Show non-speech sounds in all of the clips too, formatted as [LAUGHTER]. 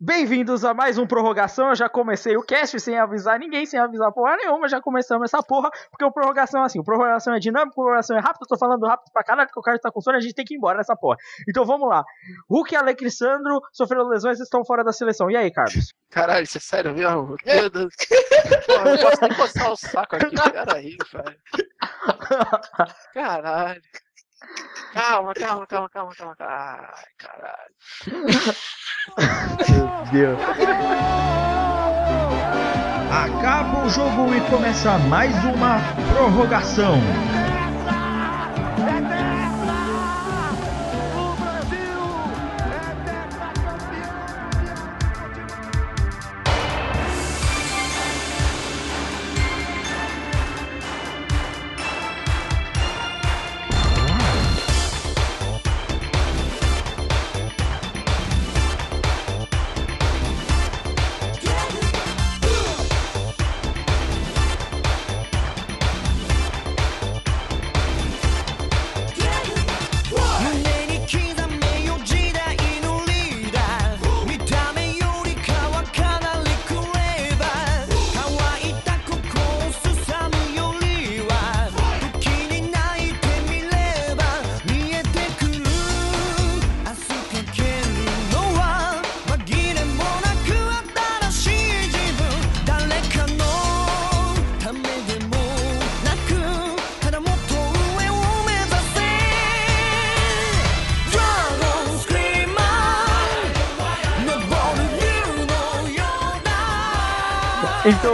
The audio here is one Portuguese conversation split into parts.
Bem-vindos a mais um Prorrogação. Eu já comecei o cast sem avisar ninguém, sem avisar porra nenhuma. Já começamos essa porra, porque o Prorrogação é assim: o Prorrogação é dinâmico, o Prorrogação é rápido. Eu tô falando rápido pra caralho, porque o cara tá com sono a gente tem que ir embora nessa porra. Então vamos lá. Hulk e Alexandro sofreram lesões e estão fora da seleção. E aí, Carlos? Caralho, isso é sério mesmo? [LAUGHS] Meu Deus. Porra, não posso nem coçar o saco aqui. [LAUGHS] Peraí, velho. Caralho. Calma, calma, calma, calma, calma. Ai, caralho. Meu Deus. Acaba o jogo e começa mais uma prorrogação.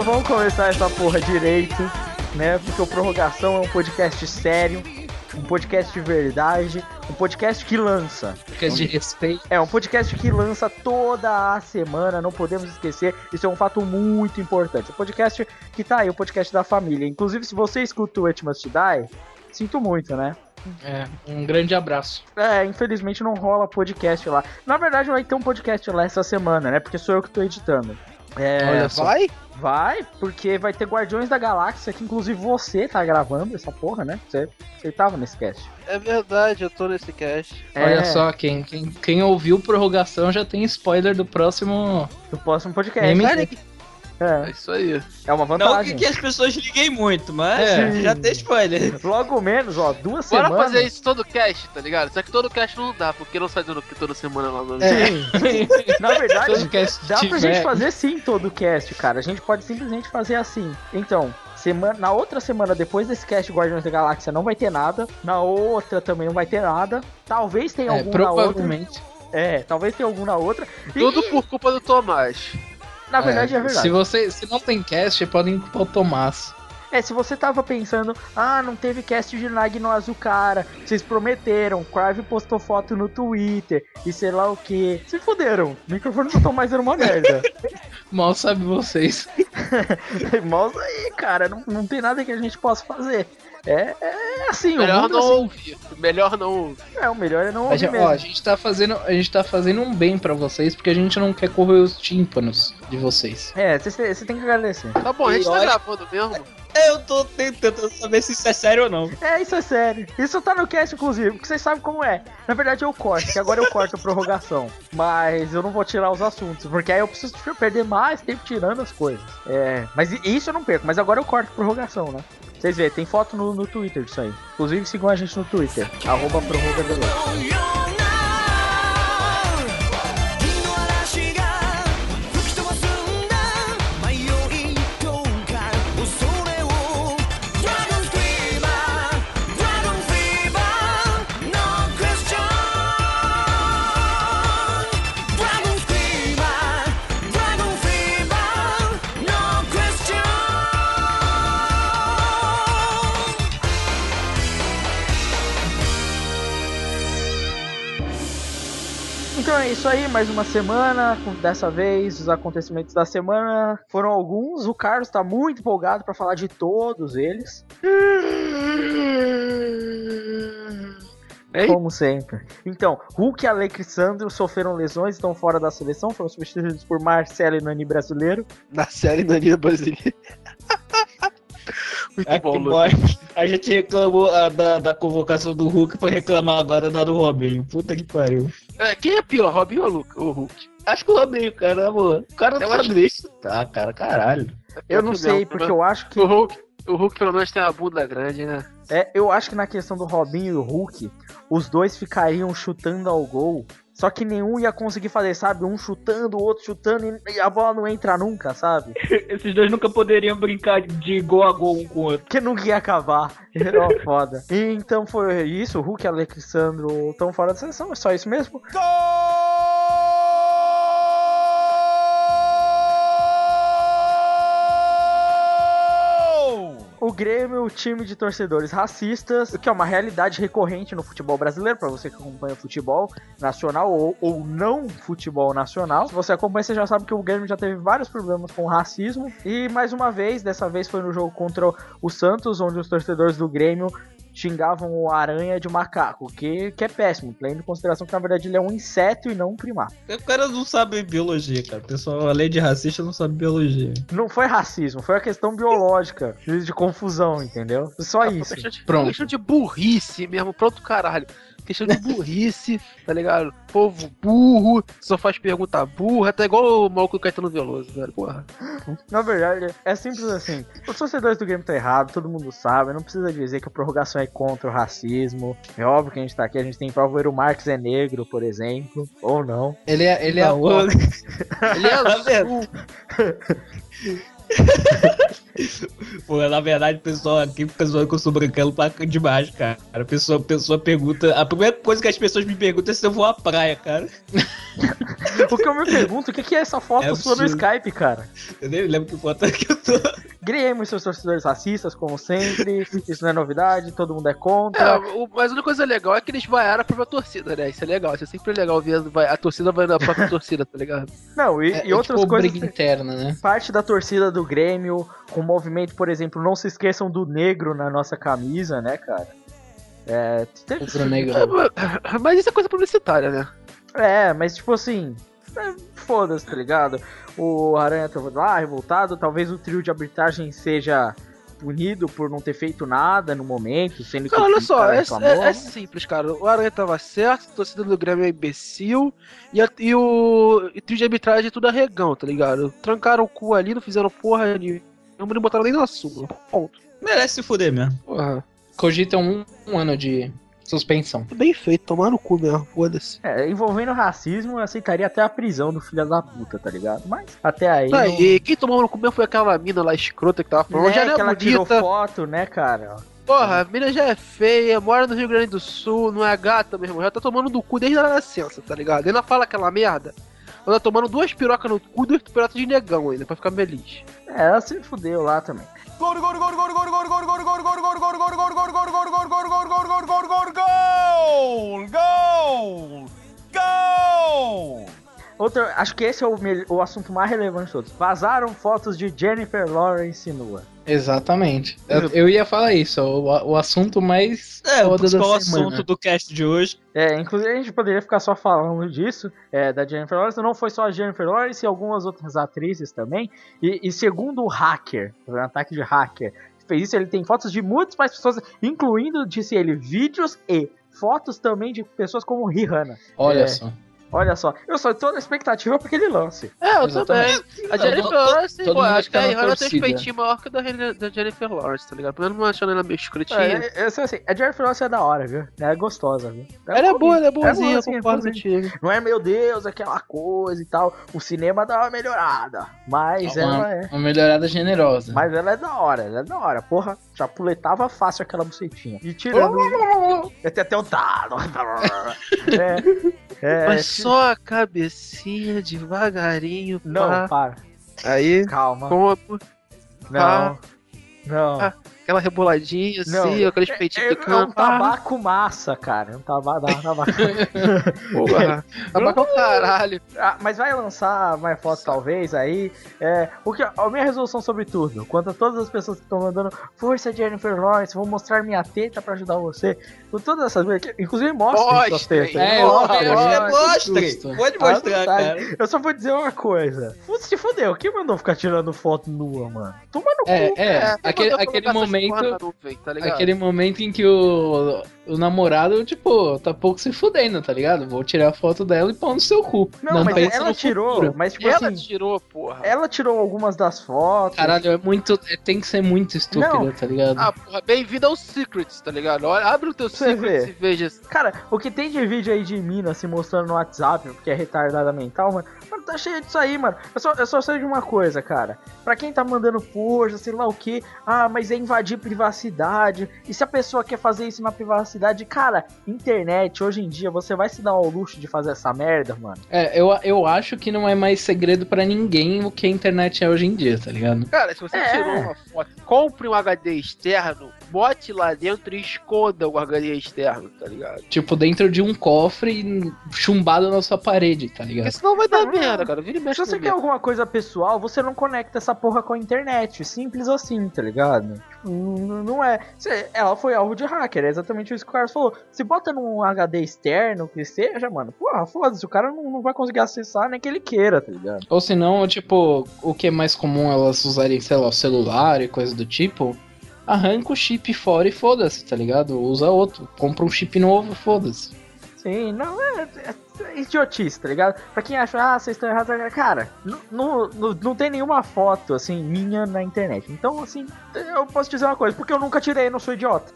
Vamos começar essa porra direito, né? Porque o Prorrogação é um podcast sério, um podcast de verdade, um podcast que lança. Podcast de respeito. É um podcast que lança toda a semana, não podemos esquecer. Isso é um fato muito importante. O podcast que tá aí, o podcast da família. Inclusive, se você escuta o It Must Die, sinto muito, né? É, um grande abraço. É, infelizmente não rola podcast lá. Na verdade, vai ter um podcast lá essa semana, né? Porque sou eu que tô editando. É, Olha só. Vai? Vai, porque vai ter Guardiões da Galáxia, que inclusive você tá gravando essa porra, né? Você, você tava nesse cast. É verdade, eu tô nesse cast. É, Olha só, quem, quem, quem ouviu prorrogação já tem spoiler do próximo. Do próximo podcast. MD. É É, isso aí. é uma Não que, vantagem. que as pessoas liguem muito, mas É. já tem spoiler. Logo menos, ó, duas Bora semanas. fazer isso todo cast, tá ligado? Só que todo cast não dá, porque não sai toda semana lá no É. [LAUGHS] Na verdade, Todo cast dá pra tiver- gente fazer sim todo o cast, cara. A gente pode simplesmente fazer assim. Então, semana, na outra semana depois desse cast Guardiões da Galáxia não vai ter nada. Na outra também não vai ter nada. Talvez tenha É, algum na outra. provavelmente. É, talvez tenha algum na outra. E, Tudo por culpa do Tomás. Na verdade é, verdade. Se você se não tem cast, podem culpar o Tomás. É, se você tava pensando, ah, não teve cast de Nag no Azucara, vocês prometeram, Crave postou foto no Twitter e sei lá o que. Se fuderam, o microfone tá mais era uma merda. [LAUGHS] Mal sabe vocês. [LAUGHS] Mouse aí, cara, não, não tem nada que a gente possa fazer. É, é assim, o Melhor mundo não assim. ouvir. Melhor não ouvir. É, o melhor é não A ouvir gente, mesmo. ó, a gente tá fazendo, a gente tá fazendo um bem pra vocês porque a gente não quer correr os tímpanos de vocês. É, você tem que agradecer. Tá bom, a gente E tá olha- gravando mesmo. Eu tô tentando saber se isso é sério ou não. É, isso é sério. Isso tá no cast, inclusive, porque vocês sabem como é. Na verdade, eu corto, que agora eu corto a prorrogação. Mas eu não vou tirar os assuntos, porque aí eu preciso perder mais tempo tirando as coisas. É, mas isso eu não perco, mas agora eu corto a prorrogação, né? Vocês veem, tem foto no, no Twitter disso aí. Inclusive, sigam a gente no Twitter, arroba prorrogador. Aí, mais uma semana. Dessa vez, os acontecimentos da semana foram alguns. O Carlos tá muito empolgado pra falar de todos eles. Hein? Como sempre. Então, Hulk e Alexandre sofreram lesões, estão fora da seleção, foram substituídos por Marcelo e Nani brasileiro. Na série Nanina Brasileira. [LAUGHS] Muito É bom. [LAUGHS] A gente reclamou ah, da, da convocação do Hulk pra reclamar agora da do Robinho. Puta que pariu. É, quem é pior, Robinho ou Luke? O Hulk? Acho que o Robinho, cara, amor. O cara Eu tá acho- desse. Tá, cara, caralho. Eu não sei, mesmo, porque eu acho que. O Hulk, o Hulk pelo menos tem a bunda grande, né? É, eu acho que na questão do Robinho e o Hulk, os dois ficariam chutando ao gol. Só que nenhum ia conseguir fazer, sabe? Um chutando, o outro chutando e- a bola não entra nunca, sabe? [LAUGHS] Esses dois nunca poderiam brincar de gol a gol um com o outro. Porque nunca ia acabar. [LAUGHS] Era foda. E então foi isso, o Hulk e o Alexandro estão fora da seleção, é só isso mesmo. O Grêmio, o time de torcedores racistas, o que é uma realidade recorrente no futebol brasileiro, para você que acompanha futebol nacional ou, ou não futebol nacional. Se você acompanha, você já sabe que o Grêmio já teve vários problemas com racismo. E mais uma vez, dessa vez foi no jogo contra o Santos, onde os torcedores do Grêmio xingavam o aranha de macaco, que, que é péssimo, tendo em consideração que na verdade ele é um inseto e não um primata. O cara não sabe biologia, cara. O pessoal, além de racista, não sabe biologia. Não foi racismo, foi a questão biológica, de confusão, entendeu? Só Ah, isso. De, Pronto. questão de burrice mesmo, pronto caralho. Questão de burrice, tá ligado? Povo burro, só faz pergunta burra, tá igual o maluco do Caetano Veloso, velho. Porra. Na verdade, é simples assim. Os torcedores do Grêmio estão errados, todo mundo sabe. Não precisa dizer que a prorrogação é contra o racismo. É óbvio que a gente tá aqui, a gente tem prova. O Marques é negro, por exemplo. Ou não. Ele é, ele é Não, a- Ele é [LAUGHS] azul. [LAUGHS] Pô, na verdade, o pessoal aqui fica zoando que eu sou branquelo pra demais, cara. A pessoa, a pessoa pergunta. A primeira coisa que as pessoas me perguntam é se eu vou à praia, cara. [LAUGHS] O que eu me pergunto, o que é essa foto É sua no. Skype, cara? Eu nem lembro que foto que eu tô. Grêmio e seus torcedores racistas, como sempre. Isso não é novidade, todo mundo é É, contra. o- mas a única coisa legal é que eles vaiaram a própria torcida, né? Isso é legal, isso é sempre legal ver a torcida vai na própria [LAUGHS] torcida, tá ligado? Não, e, é, e outras tipo, coisas. briga interna, né? Parte da torcida do Grêmio, com o movimento, por exemplo, não se esqueçam do negro na nossa camisa, né, cara? É, teve- negro. É, mas isso é coisa publicitária, né? É, mas tipo assim. é, Foda-se, tá ligado? O Aranha tava lá, revoltado. Talvez o trio de arbitragem seja punido por não ter feito nada no momento, sendo que. Cara, olha só, cara é, é- é simples, cara. O Aranha tava certo, a torcida do Grêmio é imbecil e, a- e o e trio de arbitragem é tudo arregão, tá ligado? Trancaram o cu ali, não fizeram porra nenhuma, não botaram nem na sua. Ponto. Merece se fuder mesmo. Porra, Cogitam um, um ano de suspensão. bem feito, tomar no cu mesmo, foda-se. É, envolvendo racismo, eu aceitaria até a prisão do filho da puta, tá ligado? Mas até aí. Ah, não- e quem tomou no cu mesmo foi aquela mina lá escrota que tava falando. né, já não que é ela tirou bonita. foto, né, cara? Porra, a mina já é feia, mora no Rio Grande do Sul, não é gata, meu irmão. Já tá tomando do cu desde a nascença, tá ligado? Ainda fala aquela merda. Ela tá tomando duas pirocas no cu e duas pirocas de negão ainda, pra ficar feliz. É, ela se fudeu lá também. Outro, acho que esse é o, o assunto mais relevante de todos. Vazaram fotos de Jennifer Lawrence nua. Exatamente. Eu, eu ia falar isso, o, o assunto mais É, o foda principal assunto do cast de hoje. É, inclusive a gente poderia ficar só falando disso, é, da Jennifer Lawrence. Não foi só a Jennifer Lawrence e algumas outras atrizes também. E, e segundo o hacker, um ataque de hacker, que fez isso, ele tem fotos de muitas mais pessoas, incluindo, disse ele, vídeos e fotos também de pessoas como Rihanna. Olha É. só. Olha só, eu só tô na expectativa pra que ele lance. É, eu Exatamente. também. A Jennifer Lawrence, todo pô, acho que a fica na Rihanna tem um peitinho maior que o da, da Jennifer Lawrence, tá ligado? Pelo menos não achando ela meio escrotinha. É, eu sei assim, a Jennifer Lawrence é da hora, viu? Ela é gostosa, viu? ela é boa, ela é boazinha, sim, é concordo boazinha. contigo. Não é, meu Deus, aquela coisa e tal. O cinema dá uma melhorada. Mas uma, ela é. uma melhorada generosa. Mas ela é da hora, ela é da hora. Porra, chapuletava fácil aquela bucetinha. E tirando. Eu tenho até o dado. [LAUGHS] É. É. Só a cabecinha devagarinho, Não, pá. para. Aí, Calma. como Não. Ah. Não. Ah, aquela reboladinha Não. assim, aqueles É, peitinhos é, de é um tabaco massa, cara. É um tabaco. Tabaco. [LAUGHS] Porra, tabaco é o caralho. Ah, mas vai lançar mais fotos talvez aí. É, o que, a minha resolução sobre tudo, quanto a todas as pessoas que estão mandando força Jennifer Lawrence, vou mostrar minha teta pra ajudar você. Com todas essas que- inclusive mostra suas tetas. É, Mostra. Pode Ah, mostrar, tá. cara. Eu só vou dizer uma coisa. Putz, se fudeu, quem mandou ficar tirando foto nua, mano? Toma no É, cu. é, É, aquele, aquele essas momento. nuvem, tá? Aquele momento em que o, o namorado, tipo, tá pouco se fudendo, tá ligado? Vou tirar a foto dela e pôr no seu cu. Não, mas pensa ela tirou, futuro. mas tipo ela assim, tirou, porra. ela tirou algumas das fotos. Caralho, é muito. é- tem que ser muito estúpida, Não. tá ligado? Ah, porra, bem-vindo aos Secrets, tá ligado? Olha, abre o teu Você Secrets vê. e veja. Cara, o que tem de vídeo aí de mina se mostrando no WhatsApp, porque é retardada mental, mano, mano, tá cheio disso aí, mano. Eu só, eu só sei de uma coisa, cara. Pra quem tá mandando força, sei lá o que, ah, mas é invadir privacidade. E se a pessoa quer fazer isso na privacidade, cara, internet, hoje em dia, você vai se dar ao luxo de fazer essa merda, mano. É, eu, eu acho que não é mais segredo pra ninguém o que a internet é hoje em dia, tá ligado? Cara, se você É. tirou uma foto, compre um HD externo, bote lá dentro e esconda o HD externo, tá ligado? Tipo, dentro de um cofre chumbado na sua parede, tá ligado? Porque senão vai dar Não, merda, cara. Vira e mexe Se você quer alguma coisa pessoal, você não conecta essa porra com a internet. Simples assim, tá ligado? Não é. Ela foi alvo de hacker, é exatamente isso que o Carlos falou. Se bota num HD externo, que seja, mano, porra, foda-se, o cara não, não vai conseguir acessar nem que ele queira, tá ligado? Ou se não, tipo, o que é mais comum elas usarem, sei lá, o celular e coisa do tipo, arranca o chip fora e foda-se, tá ligado? Usa outro, compra um chip novo, foda-se. Sim, não, é- é idiotice, tá ligado? Pra quem acha, ah, vocês estão errados, cara, não, não, tem nenhuma foto, assim, minha na internet. Então, assim, eu posso dizer uma coisa, porque eu nunca tirei, não sou idiota.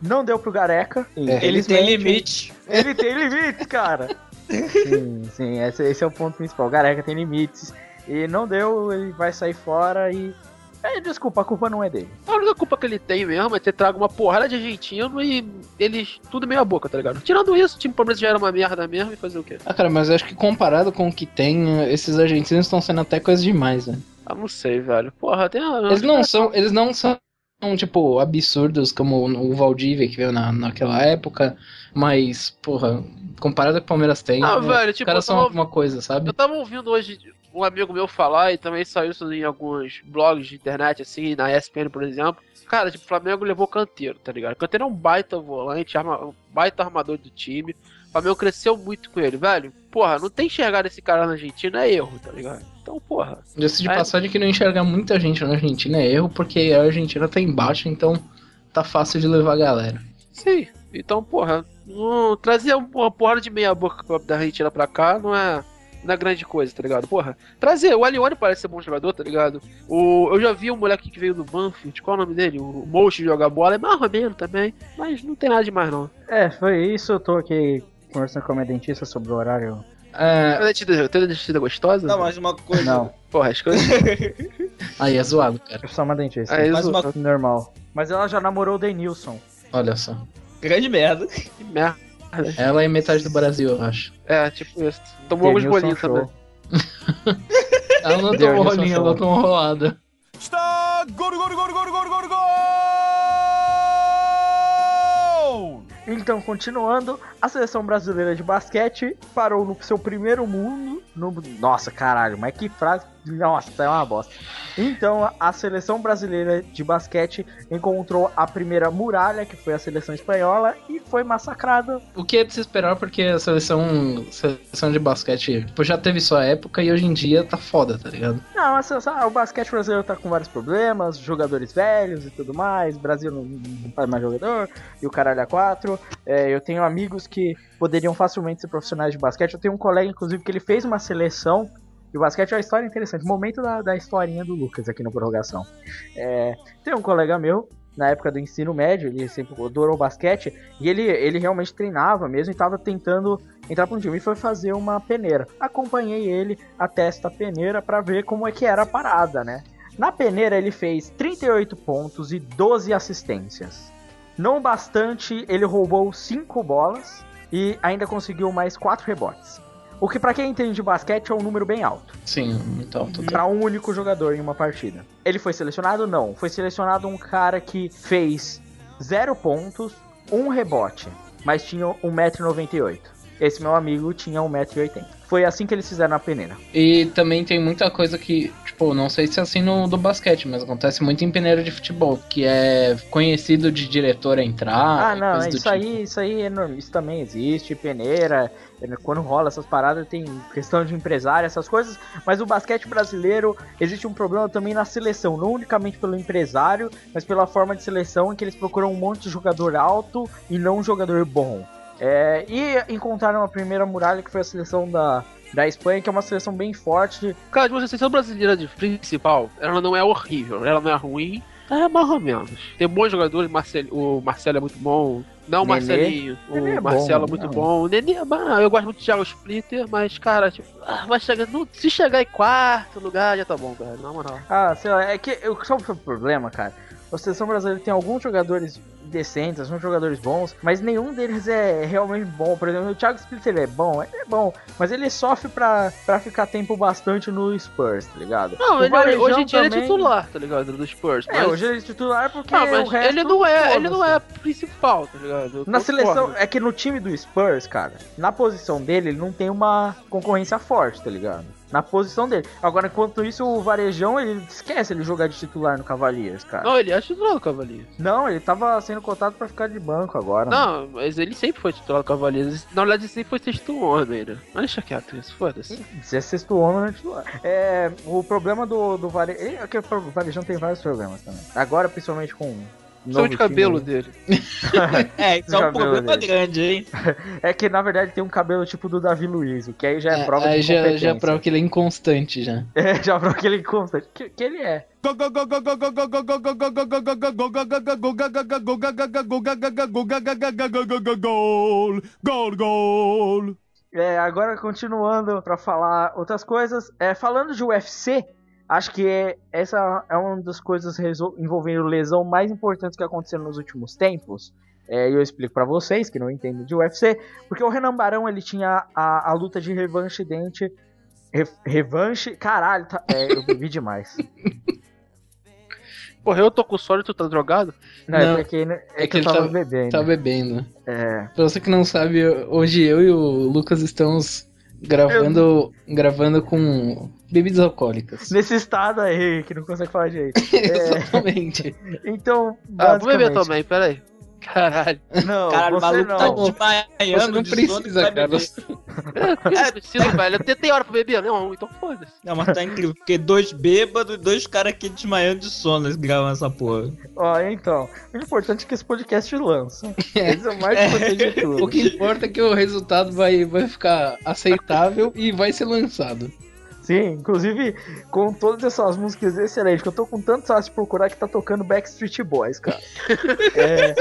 Não deu pro Gareca. É, ele tem limite. Ele tem limite, cara. sim, sim, esse, esse é o ponto principal. O Gareca tem limites. E não deu, ele vai sair fora e é, desculpa, a culpa não é dele. A única culpa que ele tem mesmo é ter trago uma porrada de argentino e eles tudo meia boca, tá ligado? Tirando isso, o time Palmeiras já era uma merda mesmo e fazer o quê? Ah, cara, mas eu acho que comparado com o que tem, esses argentinos estão sendo até coisa demais, né? Ah, não sei, velho. Porra, tem a. Eles não são, eles não são, tipo, absurdos como o Valdívia que veio na, naquela época, mas, porra, comparado com o Palmeiras tem, Ah, né, velho, os tipo, caras eu são alguma coisa, sabe? Eu tava ouvindo hoje um amigo meu falar, e também saiu isso em alguns blogs de internet, assim, na ESPN, por exemplo. Cara, tipo, o Flamengo levou Canteiro, tá ligado? Canteiro é um baita volante, arma- um baita armador do time. O Flamengo cresceu muito com ele, velho. Porra, não tem enxergar esse cara na Argentina é erro, tá ligado? Então, porra. Diga-se de É. passagem que não enxergar muita gente na Argentina é erro, porque a Argentina tá embaixo, então tá fácil de levar a galera. Sim. Então, porra, não, trazer uma porrada de meia boca da Argentina pra cá não é, não é grande coisa, tá ligado? Porra, trazer, o Alione parece ser bom jogador, tá ligado? O, eu já vi um moleque que veio do Banfield, qual é o nome dele? O Mochi jogar bola, é mais ou menos também, mas não tem nada demais não. É, foi isso. Eu tô aqui conversando com a minha dentista sobre o horário. É, Tem dentista, tem dentista gostosa? Não, mas uma coisa. Não, Porra, as coisas... [LAUGHS] aí é zoado, cara. é só uma dentista. Aí, Mas uma- Normal. Mas ela já namorou o Denilson. Olha só. Grande merda. que merda. Ela é metade do Brasil, eu acho. É, tipo isso. Tomou alguns bolinhos também. [LAUGHS] ela não tomou rolinho, ela tomou rolada. Está gol, gol, gol, gol, gol, gol, gol! Então, continuando, a seleção brasileira de basquete parou no seu primeiro mundo. No... Nossa, caralho, mas que frase. Nossa, é uma bosta. Então, a seleção brasileira de basquete encontrou a primeira muralha, que foi a seleção espanhola, e foi massacrada. O que é de se esperar, porque a seleção, seleção de basquete tipo, já teve sua época e hoje em dia tá foda, tá ligado? Não, a seleção- o basquete brasileiro tá com vários problemas, jogadores velhos e tudo mais. Brasil não, não faz mais jogador, e o caralho a quatro. É, eu tenho amigos que poderiam facilmente ser profissionais de basquete. Eu tenho um colega, inclusive, que ele fez uma seleção. E o basquete é uma história interessante. Momento da, da historinha do Lucas aqui no Prorrogação. É, tem um colega meu, na época do ensino médio, ele sempre adorou basquete. E ele, ele realmente treinava mesmo e estava tentando entrar para um time. E foi fazer uma peneira. Acompanhei ele até esta peneira para ver como é que era a parada, né? Na peneira ele fez 38 pontos e 12 assistências. Não bastante, ele roubou 5 bolas e ainda conseguiu mais 4 rebotes. O que pra quem entende de basquete é um número bem alto. Sim, muito alto. Pra um único jogador em uma partida. Ele foi selecionado? Não. Foi selecionado um cara que fez 0 pontos, 1 rebote, mas tinha 1,98m. Esse meu amigo tinha 1,80m. Foi assim que eles fizeram na peneira. E também tem muita coisa que, tipo, não sei se é assim no do basquete, mas acontece muito em peneira de futebol, que é conhecido de diretor entrar. Ah, não, isso tipo. aí, isso aí é normal, isso também existe, peneira, é, quando rola essas paradas tem questão de empresário, essas coisas, mas o basquete brasileiro existe um problema também na seleção, não unicamente pelo empresário, mas pela forma de seleção em que eles procuram um monte de jogador alto e não um jogador bom. É, e encontraram a primeira muralha que foi a seleção da, da Espanha, que é uma seleção bem forte. Cara, de uma seleção brasileira de principal, ela não é horrível, ela não é ruim, é mais ou menos. Tem bons jogadores, Marcel, o Marcelo é muito bom. Não o Nenê. Marcelinho, o Nenê é bom, Marcelo é muito não. bom. O Nenê é bom, eu gosto muito de Thiago Splitter, mas, cara, tipo, ah, vai chegar, se chegar em quarto lugar, já tá bom, cara, na moral. Ah, sei lá, é que eu, sabe qual é o problema, cara? A seleção brasileira tem alguns jogadores decentes, alguns jogadores bons, mas nenhum deles é realmente bom. Por exemplo, o Thiago Splitter é bom, ele é bom, mas ele sofre pra, pra ficar tempo bastante no Spurs, tá ligado? Não, O ele, Varejão hoje em dia ele é também- titular, tá ligado, do Spurs. É, mas- hoje ele é titular porque Não, o mas resto, ele não é, ele não é principal, tá ligado? Eu Na seleção, é que no time do Spurs, cara, na posição dele, ele não tem uma concorrência forte, tá ligado? Na posição dele. Agora, enquanto isso, o Varejão, ele esquece ele jogar de titular no Cavaliers, cara. Não, ele é titular do Cavaliers. Não, ele tava sendo cotado pra ficar de banco agora. Não, mas ele sempre foi titular do Cavaliers. Na verdade, ele sempre foi sexto homem, né? Mas Deixa quieto isso, foda-se. Se é sexto homem, não é titular. É, o problema do, do Varejão. É que o Varejão tem vários problemas também. Agora, principalmente com. [LAUGHS] o São novo de cabelo time, dele. É, isso é um problema dele. grande, hein? [LAUGHS] É que na verdade tem um cabelo tipo do Davi Luiz, o que aí já é, prova aí de já, já prova que ele é inconstante já. [LAUGHS] É, já prova que ele constante. Que, que ele é. Gol, gol, gol. É, agora continuando pra falar outras coisas. É, falando de UFC, acho que é- essa é uma das coisas envolvendo lesão mais importantes que aconteceram nos últimos tempos. É, e eu explico pra vocês que não entendem de UFC, porque o Renan Barão ele tinha a, a luta de revanche dente. Re- revanche. Caralho, tá- é, eu bebi [LAUGHS] demais. Porra, eu tô com sono e tu tá drogado? Não, Não, é porque é, é que, que eu ele tava tá- bebendo. Tá bebendo. É. Pra você que não sabe, hoje eu e o Lucas estamos gravando, gravando com bebidas alcoólicas. Nesse estado aí, que não consegue falar direito. [LAUGHS] Exatamente. Então, Ah, vou beber basicamente- também, peraí. Caralho. Não, Caralho, você maluco não. tá Você desmaiando não de sono que precisa, vai beber. Carlos. É, não preciso, velho. Eu tentei hora pra beber, não, então foda-se. Não, mas tá incrível, porque dois bêbados e dois caras aqui desmaiando de sono eles gravam essa porra. Ó, então, o importante é que esse podcast lança. [LAUGHS] Esse é o mais importante de tudo. [LAUGHS] O que importa é que o resultado vai, vai ficar aceitável e vai ser lançado. Sim, inclusive, com todas essas músicas excelentes, que eu tô com tanto saco de procurar que tá tocando Backstreet Boys, cara. [LAUGHS] é,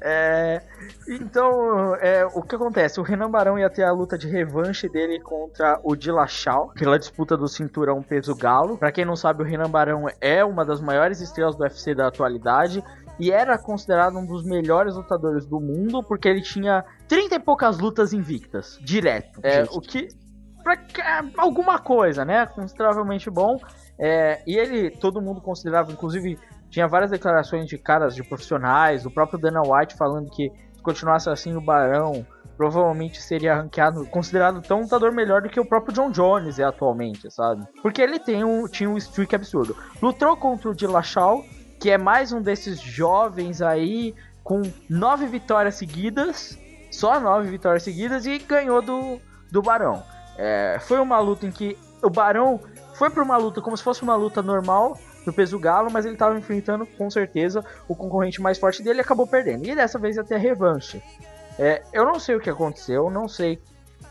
é, então, é, o que acontece? O Renan Barão ia ter a luta de revanche dele contra o Dillashaw, pela disputa do cinturão peso galo. Pra quem não sabe, o Renan Barão é uma das maiores estrelas do UFC da atualidade e era considerado um dos melhores lutadores do mundo porque ele tinha 30 e poucas lutas invictas, direto. É, o que pra é, alguma coisa, né? Consideravelmente bom. É, e ele, todo mundo considerava, inclusive, tinha várias declarações de caras, de profissionais, o próprio Dana White falando que se continuasse assim o Barão provavelmente seria ranqueado, considerado tão lutador melhor do que o próprio John Jones é atualmente, sabe? Porque ele tem um, tinha um streak absurdo. Lutou contra o Dillashaw, que é mais um desses jovens aí com nove vitórias seguidas, só nove vitórias seguidas e ganhou do, do Barão. É, foi uma luta em que o Barão foi para uma luta como se fosse uma luta normal no peso galo, mas ele estava enfrentando com certeza o concorrente mais forte dele e acabou perdendo. E dessa vez ia ter a revanche. É, eu não sei o que aconteceu, não sei.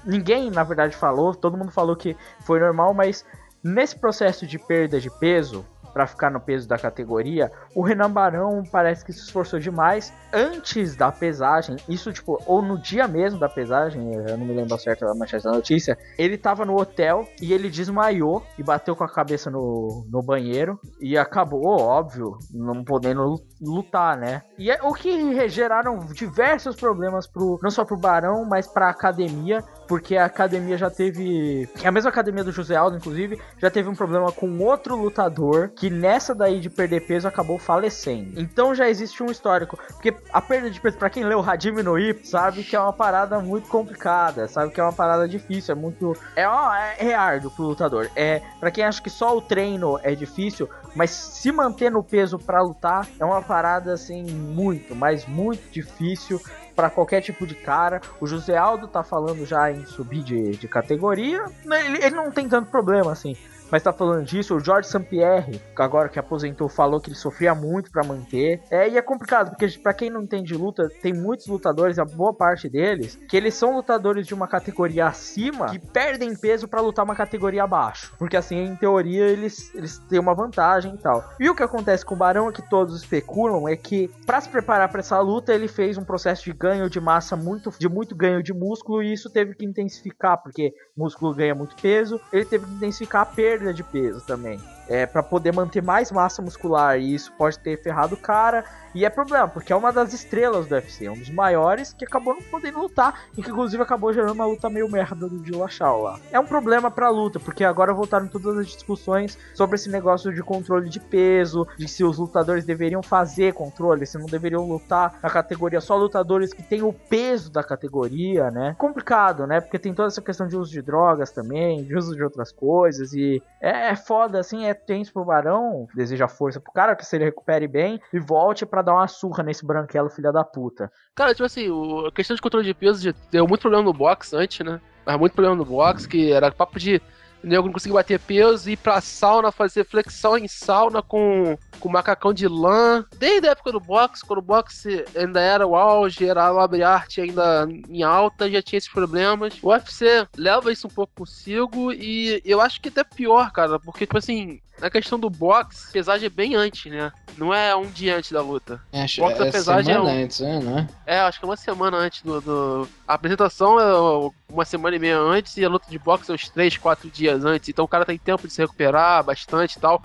Ninguém, na verdade, falou, todo mundo falou que foi normal, mas nesse processo de perda de peso, para ficar no peso da categoria, o Renan Barão parece que se esforçou demais antes da pesagem, isso tipo, ou no dia mesmo da pesagem, eu não me lembro certo a manchete da notícia, ele tava no hotel e ele desmaiou e bateu com a cabeça no, no banheiro. E acabou, óbvio, não podendo lutar, né? E é o que geraram diversos problemas pro, não só pro Barão, mas pra academia, porque a academia já teve, a mesma academia do José Aldo, inclusive, já teve um problema com outro lutador que nessa daí de perder peso acabou falecendo. Então já existe um histórico. Porque a perda de peso, pra quem leu Hajime no Ippo, sabe que é uma parada muito complicada, sabe que é uma parada difícil, é muito. É, ó, é, é árduo pro lutador. É, pra quem acha que só o treino é difícil, mas se manter no peso pra lutar é uma parada assim, muito, mas muito difícil para qualquer tipo de cara. O José Aldo tá falando já em subir de, de categoria. Ele, ele não tem tanto problema assim. Mas tá falando disso, o Jorge Sampierre, agora que aposentou, falou que ele sofria muito para manter. É, e é complicado, porque para quem não entende luta, tem muitos lutadores, a boa parte deles, que eles são lutadores de uma categoria acima que perdem peso para lutar uma categoria abaixo. Porque assim, em teoria, eles, eles têm uma vantagem e tal. E o que acontece com o Barão, é que todos especulam, é que para se preparar para essa luta, ele fez um processo de ganho de massa muito, de muito ganho de músculo, e isso teve que intensificar, porque músculo ganha muito peso, ele teve que intensificar a perda de peso também é, para poder manter mais massa muscular. E isso pode ter ferrado o cara. E é problema, porque é uma das estrelas do UFC, é um dos maiores que acabou não podendo lutar. E que inclusive acabou gerando uma luta meio merda do Dillashaw lá. É um problema pra luta, porque agora voltaram todas as discussões sobre esse negócio de controle de peso, de se os lutadores deveriam fazer controle, se não deveriam lutar na categoria só lutadores que têm o peso da categoria, né? Complicado, né? Porque tem toda essa questão de uso de drogas também, de uso de outras coisas. E é, é foda, assim, é tenso pro Barão, deseja força pro cara, que se ele recupere bem e volte para dar uma surra nesse branquelo filha da puta. Cara, tipo assim, a questão de controle de peso deu muito problema no box antes, né? Mas muito problema no box, que era papo de o nego não conseguia bater peso, ir pra sauna, fazer flexão em sauna com, com macacão de lã. Desde a época do boxe, quando o boxe ainda era o auge, era o abre arte ainda em alta, já tinha esses problemas. O UFC leva isso um pouco consigo e eu acho que até pior, cara, porque, tipo assim, na questão do boxe, pesagem é bem antes, né? Não é um dia antes da luta. É, acho Box da é pesagem semana é um- antes, né? É? É, acho que é uma semana antes do. do- A apresentação é uma semana e meia antes e a luta de boxe é uns 3, 4 dias antes. Então o cara tem tempo de se recuperar bastante e tal.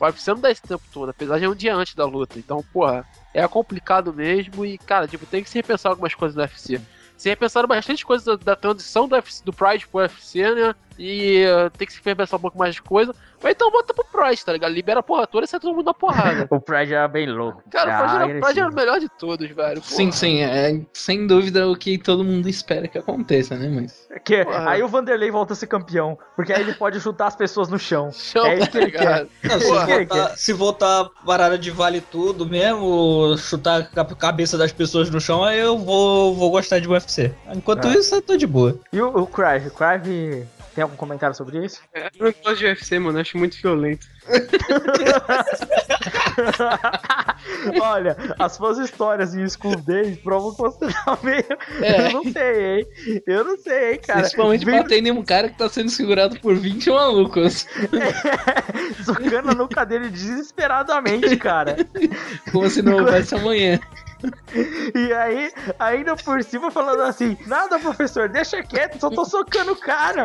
O UFC não dá esse tempo todo, apesar de é um dia antes da luta. Então, porra, é complicado mesmo e, cara, tipo, tem que se repensar algumas coisas do UFC. Se repensaram bastante coisas da, da transição do, UFC, do Pride pro UFC, né? E uh, tem que se repensar um pouco mais de coisa. Ou então bota pro Pride, tá ligado? Libera a porra toda e sai todo mundo na porrada. [LAUGHS] O Pride era bem louco. Cara, Ah, o Pride, era, o Pride era o melhor de todos, velho. Sim, porra. sim, é sem dúvida o que todo mundo espera que aconteça, né? Mas. Que, Porra. aí o Vanderlei volta a ser campeão, porque aí ele pode chutar as pessoas no chão. Chão, É isso que ele ligado? Não, se, voltar, se voltar parada de vale tudo mesmo, chutar a cabeça das pessoas no chão, aí eu vou, vou gostar de UFC. Enquanto Ah. isso, eu tô de boa. E o, o Crive? O Crive tem algum comentário sobre isso? É, eu não gosto de UFC, mano. Acho muito violento. [LAUGHS] Olha, as suas histórias em School Days provam que você tá meio. É. Eu não sei, hein? Eu não sei, hein, cara. Principalmente Vem batendo em um cara que tá sendo segurado por 20 malucos. [LAUGHS] socando a nuca dele desesperadamente, cara. Como se não houvesse amanhã. E aí, ainda por cima, falando assim: Nada, professor, deixa quieto, só tô socando o cara.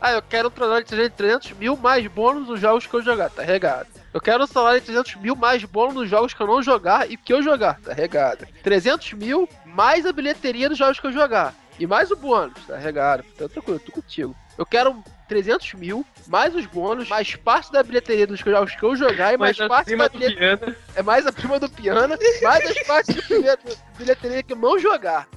Ah, eu quero um salário de 300 mil mais bônus nos jogos que eu jogar, tá regado. Eu quero um salário de 300 mil mais bônus nos jogos que eu não jogar e que eu jogar, tá regado. 300 mil mais a bilheteria dos jogos que eu jogar. E mais o bônus, tá regado. Tá tranquilo, tô contigo. Eu quero 300 mil, mais os bônus, mais parte da bilheteria dos jogos que eu jogar e mais Mas parte da do bilheteria. piano. É mais a prima do piano, mais as partes bilhete- bilheteria que eu não jogar.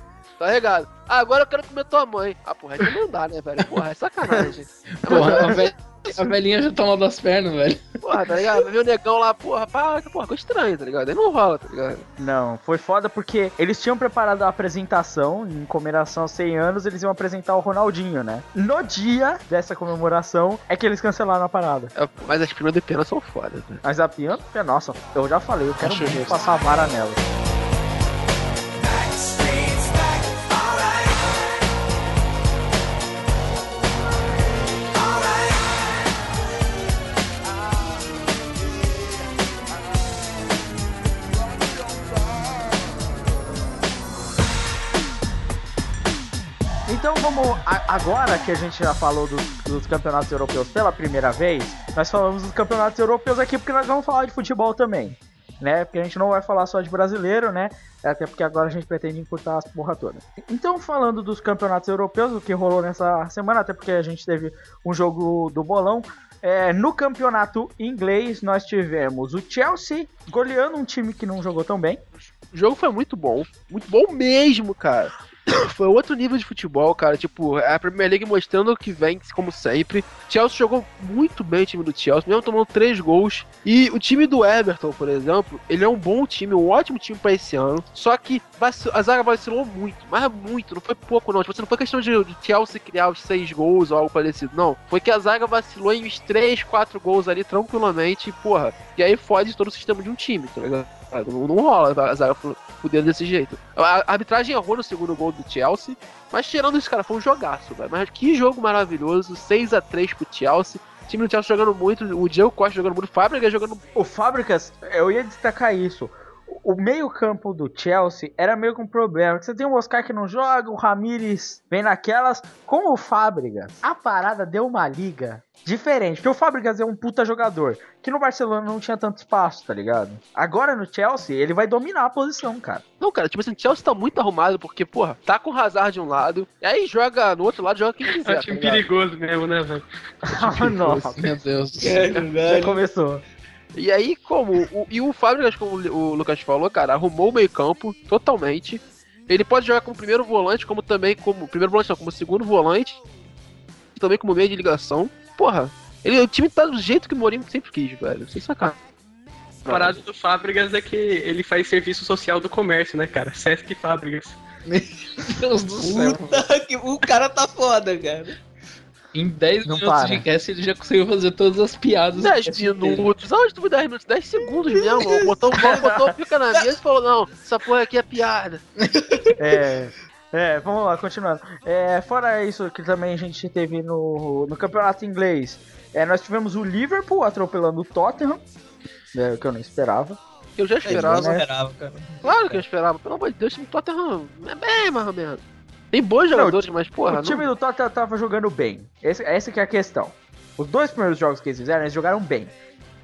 Tá regado? Ah, agora eu quero comer tua mãe. Ah, porra, aí não dá, né, velho? Porra, é sacanagem. [LAUGHS] Porra, a, ve- a velhinha já tá mal das pernas, velho. Porra, tá ligado? Ver o negão lá, porra, pá, porra, ficou estranho, tá ligado? Aí não rola, tá ligado? Não, foi foda porque eles tinham preparado a apresentação, em comemoração aos 100 anos, eles iam apresentar o Ronaldinho, né? No dia dessa comemoração é que eles cancelaram a parada. É, mas as primas do piano são fodas, né? Mas a piano, é nossa, eu já falei, eu quero Acho muito justo. passar a vara nela. Vamos. a- agora que a gente já falou dos, dos campeonatos europeus pela primeira vez, nós falamos dos campeonatos europeus aqui porque nós vamos falar de futebol também. Né? Porque a gente não vai falar só de brasileiro, né? Até porque agora a gente pretende encurtar as porra toda. Então, falando dos campeonatos europeus, o que rolou nessa semana, até porque a gente teve um jogo do bolão. é, no campeonato inglês, nós tivemos o Chelsea goleando um time que não jogou tão bem. O jogo foi muito bom. Muito bom mesmo, cara. [COUGHS] Foi outro nível de futebol, cara. Tipo, a Premier League mostrando que vem, como sempre. Chelsea jogou muito bem o time do Chelsea, mesmo tomando três gols. E o time do Everton, por exemplo, ele é um bom time, um ótimo time pra esse ano. Só que a zaga vacilou muito, mas muito, não foi pouco não. Tipo, assim, não foi questão de, Chelsea criar os seis gols ou algo parecido, não. Foi que a zaga vacilou em uns três, quatro gols ali tranquilamente, porra. E aí fode todo o sistema de um time, tá ligado? Não, não rola a zaga fudendo desse jeito. A, a arbitragem errou no segundo gol do Chelsea, mas tirando isso, cara, foi um jogaço, velho. Mas que jogo maravilhoso, 6 a 3 pro Chelsea. O time do Chelsea jogando muito, o Diego Costa jogando muito, o Fábrica jogando O Fábricas, eu ia destacar isso. O meio-campo do Chelsea era meio com problema. Você tem o Oscar que não joga, o Ramires vem naquelas. Com o Fábricas, a parada deu uma liga diferente. Porque o Fábricas é um puta jogador. Que no Barcelona não tinha tanto espaço, tá ligado? Agora no Chelsea, ele vai dominar a posição, cara. Não, cara, tipo assim, o Chelsea tá muito arrumado, porque, porra, tá com o Hazard de um lado, e aí joga no outro lado, joga quem É quiser. um time tá perigoso mesmo, né, velho? Ah, [LAUGHS] Nossa, Meu Deus do céu. já começou. E aí, como. O, e o Fábricas, como o Lucas falou, cara, arrumou o meio-campo totalmente. Ele pode jogar como primeiro volante, como também como. Primeiro volante, não, como segundo volante. E também como meio de ligação. Porra, ele, o time tá do jeito que o Mourinho sempre quis, velho. Sem sacanagem. A parada do Fábricas é que ele faz serviço social do comércio, né, cara? Sesc Fábricas. Meu Deus do céu. Puta que o cara tá foda, cara. Em 10 Não minutos para. de cast ele já conseguiu fazer todas as piadas. 10 do cast inteiro. minutos. Aonde tu foi 10 minutos? 10 segundos mesmo. [LAUGHS] Botou, botou pica na mesa e falou: Não, essa porra aqui é piada. [LAUGHS] É. É, vamos lá, continuando. É, fora isso que também a gente teve no, no campeonato inglês, é, nós tivemos o Liverpool atropelando o Tottenham, é, o que eu não esperava. Eu já Eu esperava. né? esperava, cara. Claro que eu esperava. Pelo amor de Deus, o Tottenham é bem mais ou menos. Tem bons jogadores, mas porra. o time do Tottenham tava jogando bem. Esse, essa que é a questão. Os dois primeiros jogos que eles fizeram, eles jogaram bem.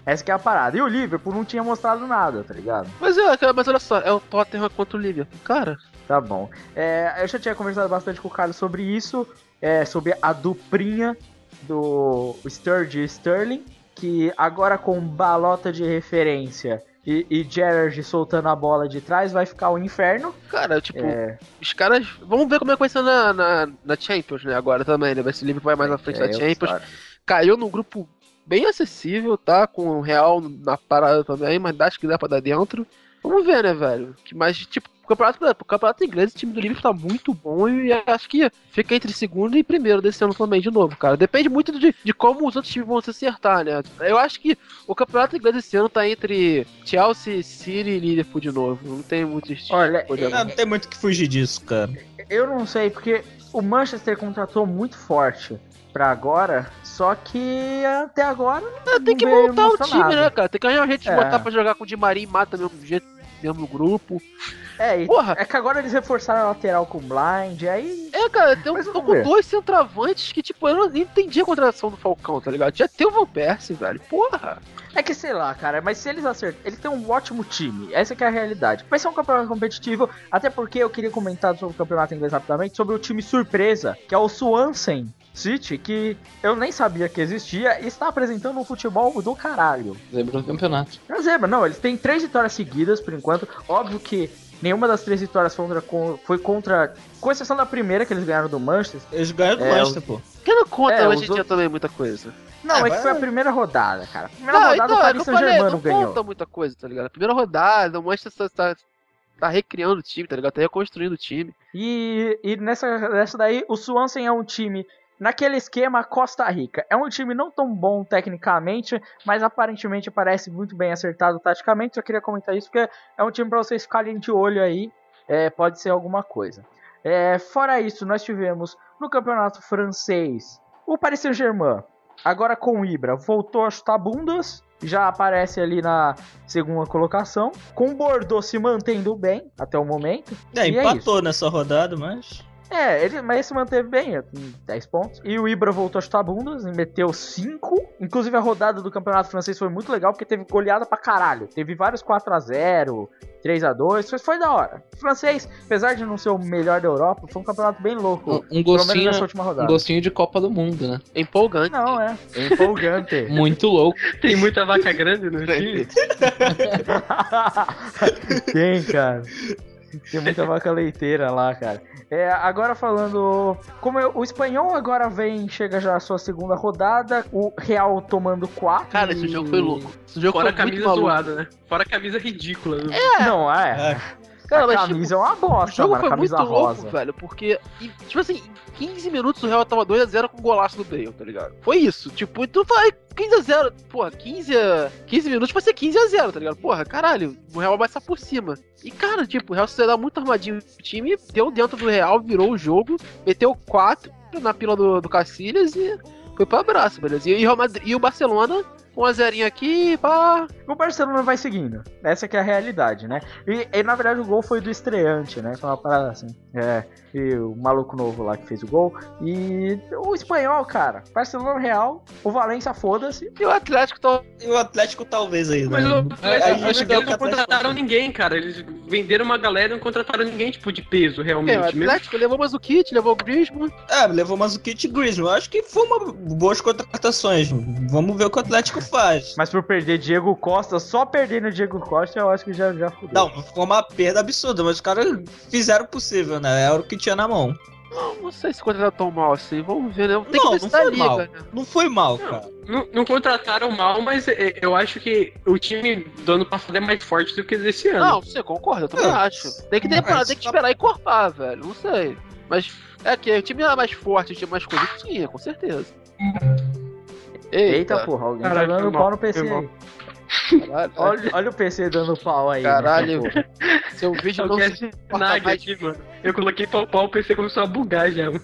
Essa que é a parada. E o Liverpool não tinha mostrado nada, tá ligado? não... mas, é, mas olha só, é o Tottenham contra o Liverpool. Cara, Tá bom. É, eu já tinha conversado bastante com o Carlos sobre isso, é, sobre a duplinha do Sturge e Sterling, que agora com balota de referência e, e Gerrard soltando a bola de trás vai ficar o inferno. cara, tipo, É, os caras. Vamos ver como é que vai ser na, na, na Champions, né? Agora também, né? Vai se Liverpool vai mais à frente é, da Champions. Caiu num grupo bem acessível, tá? Com o Real na parada também, mas acho que dá pra dar dentro. Vamos ver, né, velho? Que mais, tipo, o campeonato, o campeonato inglês, o time do Liverpool tá muito bom e acho que fica entre segundo e primeiro desse ano também, de novo, cara. Depende muito de, de como os outros times vão se acertar, né? Eu acho que o campeonato inglês esse ano tá entre Chelsea, City e Liverpool de novo. Não tem muito Olha, Olha, Não, não tem muito o que fugir disso, cara. eu não sei, porque o Manchester contratou muito forte pra agora, só que até agora não tem que montar o time, nada. né, cara? Tem que arranjar um jeito de É. botar pra jogar com o Di Maria e Mata mesmo jeito, mesmo grupo. É, e- Porra! é que agora eles reforçaram a lateral com blind, aí É, cara, tem um, tô com ver. dois centroavantes que, tipo, eu não entendi a contratação do Falcão, tá ligado? Já tem o Van Persie, velho. Porra! É que sei lá, cara, mas se eles acertam, eles têm um ótimo time, essa que é a realidade. Vai ser um campeonato competitivo, até porque eu queria comentar sobre o campeonato inglês rapidamente, sobre o time surpresa, que é o Swansea City, que eu nem sabia que existia e está apresentando um futebol do caralho. Zebra do campeonato. É zebra, não, eles têm três vitórias seguidas por enquanto, óbvio que nenhuma das três vitórias foi contra, foi contra com exceção da primeira que eles ganharam do Manchester. Eles ganham do É, Manchester, pô. Que não conta, É, a os gente tinha outros- também muita coisa. Não, É, é, que foi a vai- primeira rodada, cara. A primeira Não, rodada então, o é Paris Saint-Germain não não ganhou. conta muita coisa, tá ligado? A primeira rodada, o Manchester tá, tá recriando o time, tá ligado? Tá reconstruindo o time. E, e nessa, nessa daí, o Swansea é um time naquele esquema Costa Rica. É um time não tão bom tecnicamente, mas aparentemente parece muito bem acertado taticamente. Só queria comentar isso porque é um time para vocês ficarem de olho aí. É, pode ser alguma coisa. É, fora isso, nós tivemos no campeonato francês o Paris Saint-Germain. Agora com o Ibra, voltou a chutar bundas. Já aparece ali na segunda colocação. Com o Bordeaux se mantendo bem até o momento. É, é empatou nessa rodada, mas. É, ele, mas ele se manteve bem, com 10 pontos. E o Ibra voltou a chutar bundas e meteu 5. Inclusive a rodada do campeonato francês foi muito legal porque teve goleada pra caralho. Teve vários 4x0, 3x2, foi, foi da hora. O francês, apesar de não ser o melhor da Europa, foi um campeonato bem louco. Um, um Pelo menos gostinho, nessa última um rodada. gostinho de Copa do Mundo, né? É empolgante. Não, é. É empolgante. [LAUGHS] Muito louco. Tem muita vaca grande no time. [LAUGHS] Tem, cara. Tem muita vaca leiteira lá, cara. É, agora falando. Como eu- o espanhol agora vem, chega já a sua segunda rodada, o Real tomando 4. Cara, esse jogo foi louco. Esse jogo Fora a foi muito camisa zoada, né? Fora a camisa ridícula. Não, é. Cara, a mas, camisa tipo, é uma O bosta, jogo mano. foi muito rosa. louco, velho, porque, e, tipo assim, em 15 minutos o Real tava 2x0 com o golaço do Bale, tá ligado? Foi isso, tipo, e tu vai 15x0, porra, 15, a- 15 minutos vai ser 15x0, tá ligado? Porra, caralho, o Real vai passar por cima. E, cara, tipo, o Real dá muito armadinho no time, deu dentro do Real, virou o jogo, meteu 4 na pila do, do Cacilhas e foi pro abraço, beleza? E, o Madrid- e o Barcelona, com a zerinho aqui, pá, O Barcelona vai seguindo. Essa que é a realidade, né? E, e, na verdade o gol foi do estreante, né? Foi uma parada assim. É. E o maluco novo lá que fez o gol. E o espanhol, cara. Barcelona Real. O Valência, foda-se. e o Atlético tá E o Atlético talvez aí, Mas né? o É, Atlético, acho que eles o não Atlético- contrataram ninguém, cara. Eles venderam uma galera e não contrataram ninguém, tipo, de peso, É, o realmente. Mesmo Atlético levou mais o kit, levou o Griezmann. É, levou mais o Kit Griezmann. Eu acho que foi uma boas contratações. Vamos ver o que o Atlético faz. Mas por perder Diego Costa, só perdendo o Diego Costa, eu acho que já, já fudeu. Não, foi uma perda absurda, mas os caras fizeram o possível, né? Era o que tinha na mão. Não, não sei se contratar tão mal assim. Vamos ver, né? Tem Não, que ver não foi liga, mal. né? Não foi mal, cara. Não, não contrataram mal, mas é, eu acho que o time do ano passado é mais forte do que desse ano. Não, você concorda, eu também É. acho. Tem que, temporada, Mas tem que esperar e corpar, velho. Não sei. Mas é que o time era mais forte, o time mais coisa, sim, com certeza. Eita, porra, alguém Caralho, tá dando pau no PC aí. Caralho, [LAUGHS] Olha, olha o PC dando pau aí. Caralho. nessa porra. seu vídeo Eu não se mais. aqui, mano. Eu coloquei pau pau, o PC começou a bugar já. mano.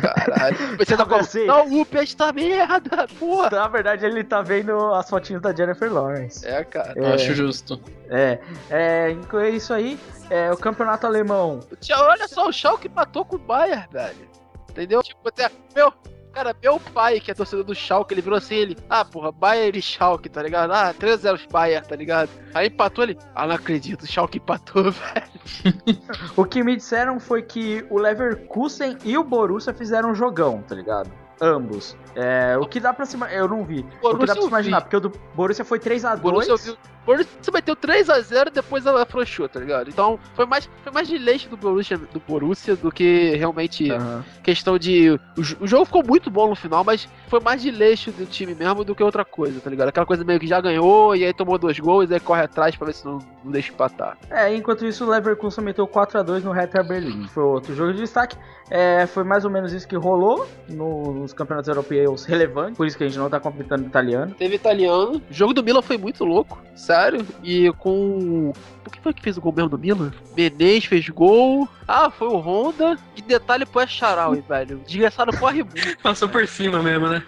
Caralho. [LAUGHS] Você tá como? Assim. Não, o peixe tá merda, [LAUGHS] porra. Na verdade, ele tá vendo as fotinhas da Jennifer Lawrence. É, cara. É. Acho justo. É, é, inclui isso aí. É, o campeonato alemão. Olha só, o Schalke empatou com o Bayern, velho. Entendeu? Tipo, até. Meu. Cara, meu pai, que é torcedor do Schalke, ele virou assim, ele... Ah, porra, Bayern e Schalke, tá ligado? Ah, 3-0 Bayern, tá ligado? Aí empatou ele... Ah, não acredito, o Schalke empatou, [LAUGHS] velho. O que me disseram foi que o Leverkusen e o Borussia fizeram um jogão, tá ligado? Ambos. É, o que dá pra se. Eu não vi. o que Borussia dá pra se imaginar, vi. porque o do Borussia foi 3x2. Borussia meteu 3x0 e depois ela afrouxou, tá ligado? Então, foi mais, foi mais de leite do Borussia, do Borussia do que realmente Aham. questão de... O, o jogo ficou muito bom no final, mas foi mais de leixo do time mesmo do que outra coisa, tá ligado? Aquela coisa meio que já ganhou e aí tomou dois gols e aí corre atrás pra ver se não, não deixa empatar. É, enquanto isso, o Leverkusen meteu 4x2 no Hertha Berlim. Foi outro jogo de destaque. É, foi mais ou menos isso que rolou no- nos campeonatos europeus relevantes. Por isso que a gente não tá completando italiano. Teve italiano. O jogo do Milan foi muito louco, sério. E com. O que foi que fez o gol mesmo do Milan? Menez fez gol. Ah, foi o Honda. E detalhe pro Echaraui, velho. Desgraçado corre muito. [LAUGHS] Passou por cima mesmo, né?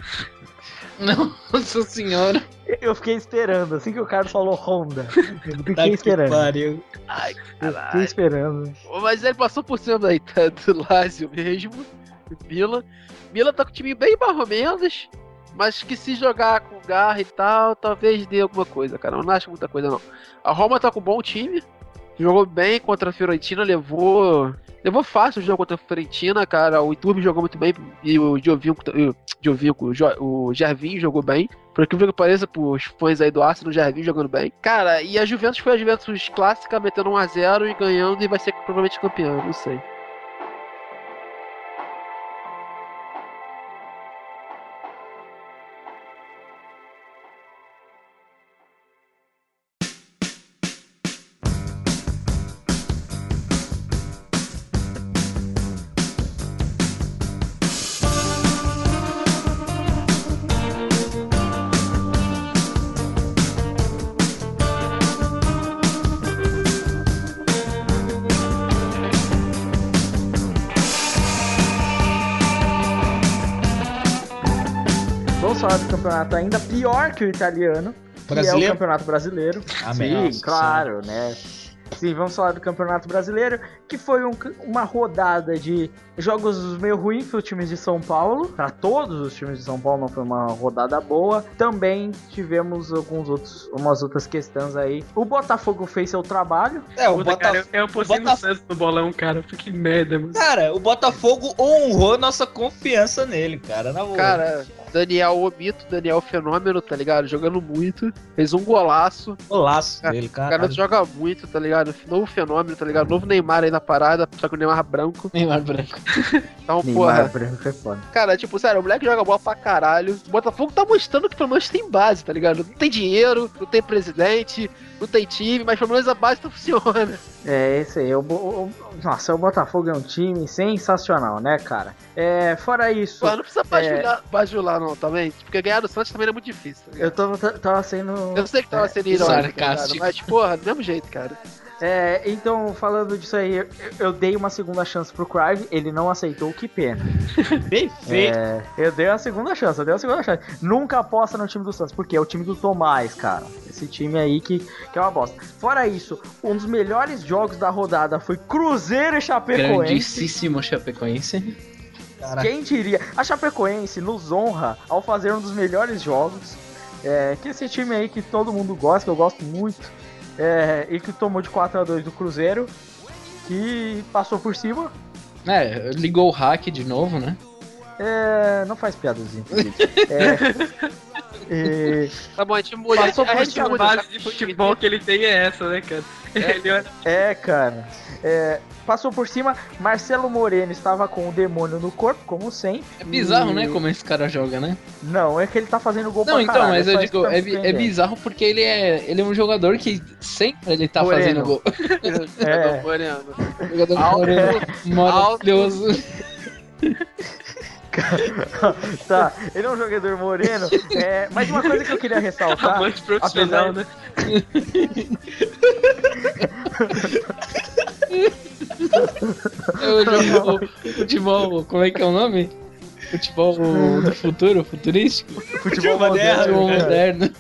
Nossa senhora. Eu fiquei esperando, assim que o cara falou Honda. Eu Tá fiquei que esperando. pariu. Ai, Eu fiquei esperando. Mas ele passou por cima daí, tá, do Lazio mesmo. do Milan. Milan tá com o time bem mais ou menos. Mas que se jogar com garra e tal, talvez dê alguma coisa, cara. Eu não acho muita coisa, não. A Roma tá com um bom time. Jogou bem contra a Fiorentina, levou. Levou fácil o jogo contra a Fiorentina, cara. O Iturbe jogou muito bem. E o Giovinco, Giovinco, o, Gervinho jogou bem. Por aquilo que pareça, pros fãs aí do Arsenal, o Gervinho jogando bem. Cara, e a Juventus foi a Juventus clássica, metendo 1x0 e ganhando, e vai ser provavelmente campeão, não sei. Vamos falar do campeonato ainda pior que o italiano, que é o Brasileiro? campeonato brasileiro. Amém. Sim, claro, né? Sim, vamos falar do campeonato brasileiro, que foi um- uma rodada de jogos meio ruins para os times de São Paulo. Para todos os times de São Paulo não foi uma rodada boa. Também tivemos alguns outros, umas outras questões aí. O Botafogo fez seu trabalho. É, o Puta, cara, Botafogo. eu, eu postei no Botafogo- Santos no bolão, cara. Que merda, mano. Cara, o Botafogo honrou nossa confiança nele, cara. Na boa. Cara, Daniel o mito, Daniel fenômeno, tá ligado? Jogando muito. Fez um golaço. golaço Cara, dele, O cara. joga muito, tá ligado? Novo fenômeno, tá ligado? Novo Neymar aí na parada, só que o Neymar branco. Neymar branco. Então, Neymar porra. branco é foda. Cara, tipo, sério, o moleque joga bola pra caralho. O Botafogo tá mostrando que pelo menos tem base, tá ligado? Não tem dinheiro, não tem presidente, não tem time, mas pelo menos a base tá funciona. É, esse aí. O, o- nossa, o Botafogo é um time sensacional, né, cara? É, fora isso, Pô, não precisa bajular, bajular não, também. Porque ganhar do Santos também é muito difícil. Tá eu tava, tava sendo. Eu sei que tava sendo irônico, tá ligado? sarcástico. mas, porra, do mesmo jeito, cara. É, então, falando disso aí, eu, eu dei uma segunda chance pro Crive, ele não aceitou, que pena. [LAUGHS] Bem feito. É, eu dei uma segunda chance, eu dei uma segunda chance. Nunca aposta no time do Santos, porque é o time do Tomás, cara. Esse time aí que, que é uma bosta. Fora isso, um dos melhores jogos da rodada foi Cruzeiro e Chapecoense. Grandíssimo Chapecoense. Cara. Quem diria? A Chapecoense nos honra ao fazer um dos melhores jogos. É, que esse time aí que todo mundo gosta, que eu gosto muito. É, e que tomou de 4 a 2 do Cruzeiro. Que passou por cima. É, ligou o hack de novo, né? É, não faz piadazinha. É, [LAUGHS] e- Tá bom, a gente muda. Passou a por gente muda. base de futebol que ele tem é essa, né, cara? [LAUGHS] Ele olha é, cara. É, passou por cima. Marcelo Moreno estava com o demônio no corpo, como sempre. É bizarro, E- né? Como esse cara joga, né? Não, é que ele tá fazendo gol Não, pra então, caralho, mas é eu digo, tá é, é bizarro porque ele é, ele é um jogador que sempre ele tá Moreno. fazendo gol. É. Moreno. [LAUGHS] Jogador moreno, maravilhoso. [LAUGHS] tá, ele é um jogador moreno. É, mas uma coisa que eu queria ressaltar. amante profissional, apesar- né? [LAUGHS] É o jogo futebol, como é que é o nome? Futebol do futuro, futurístico? Futebol moderno, Futebol moderno. moderno.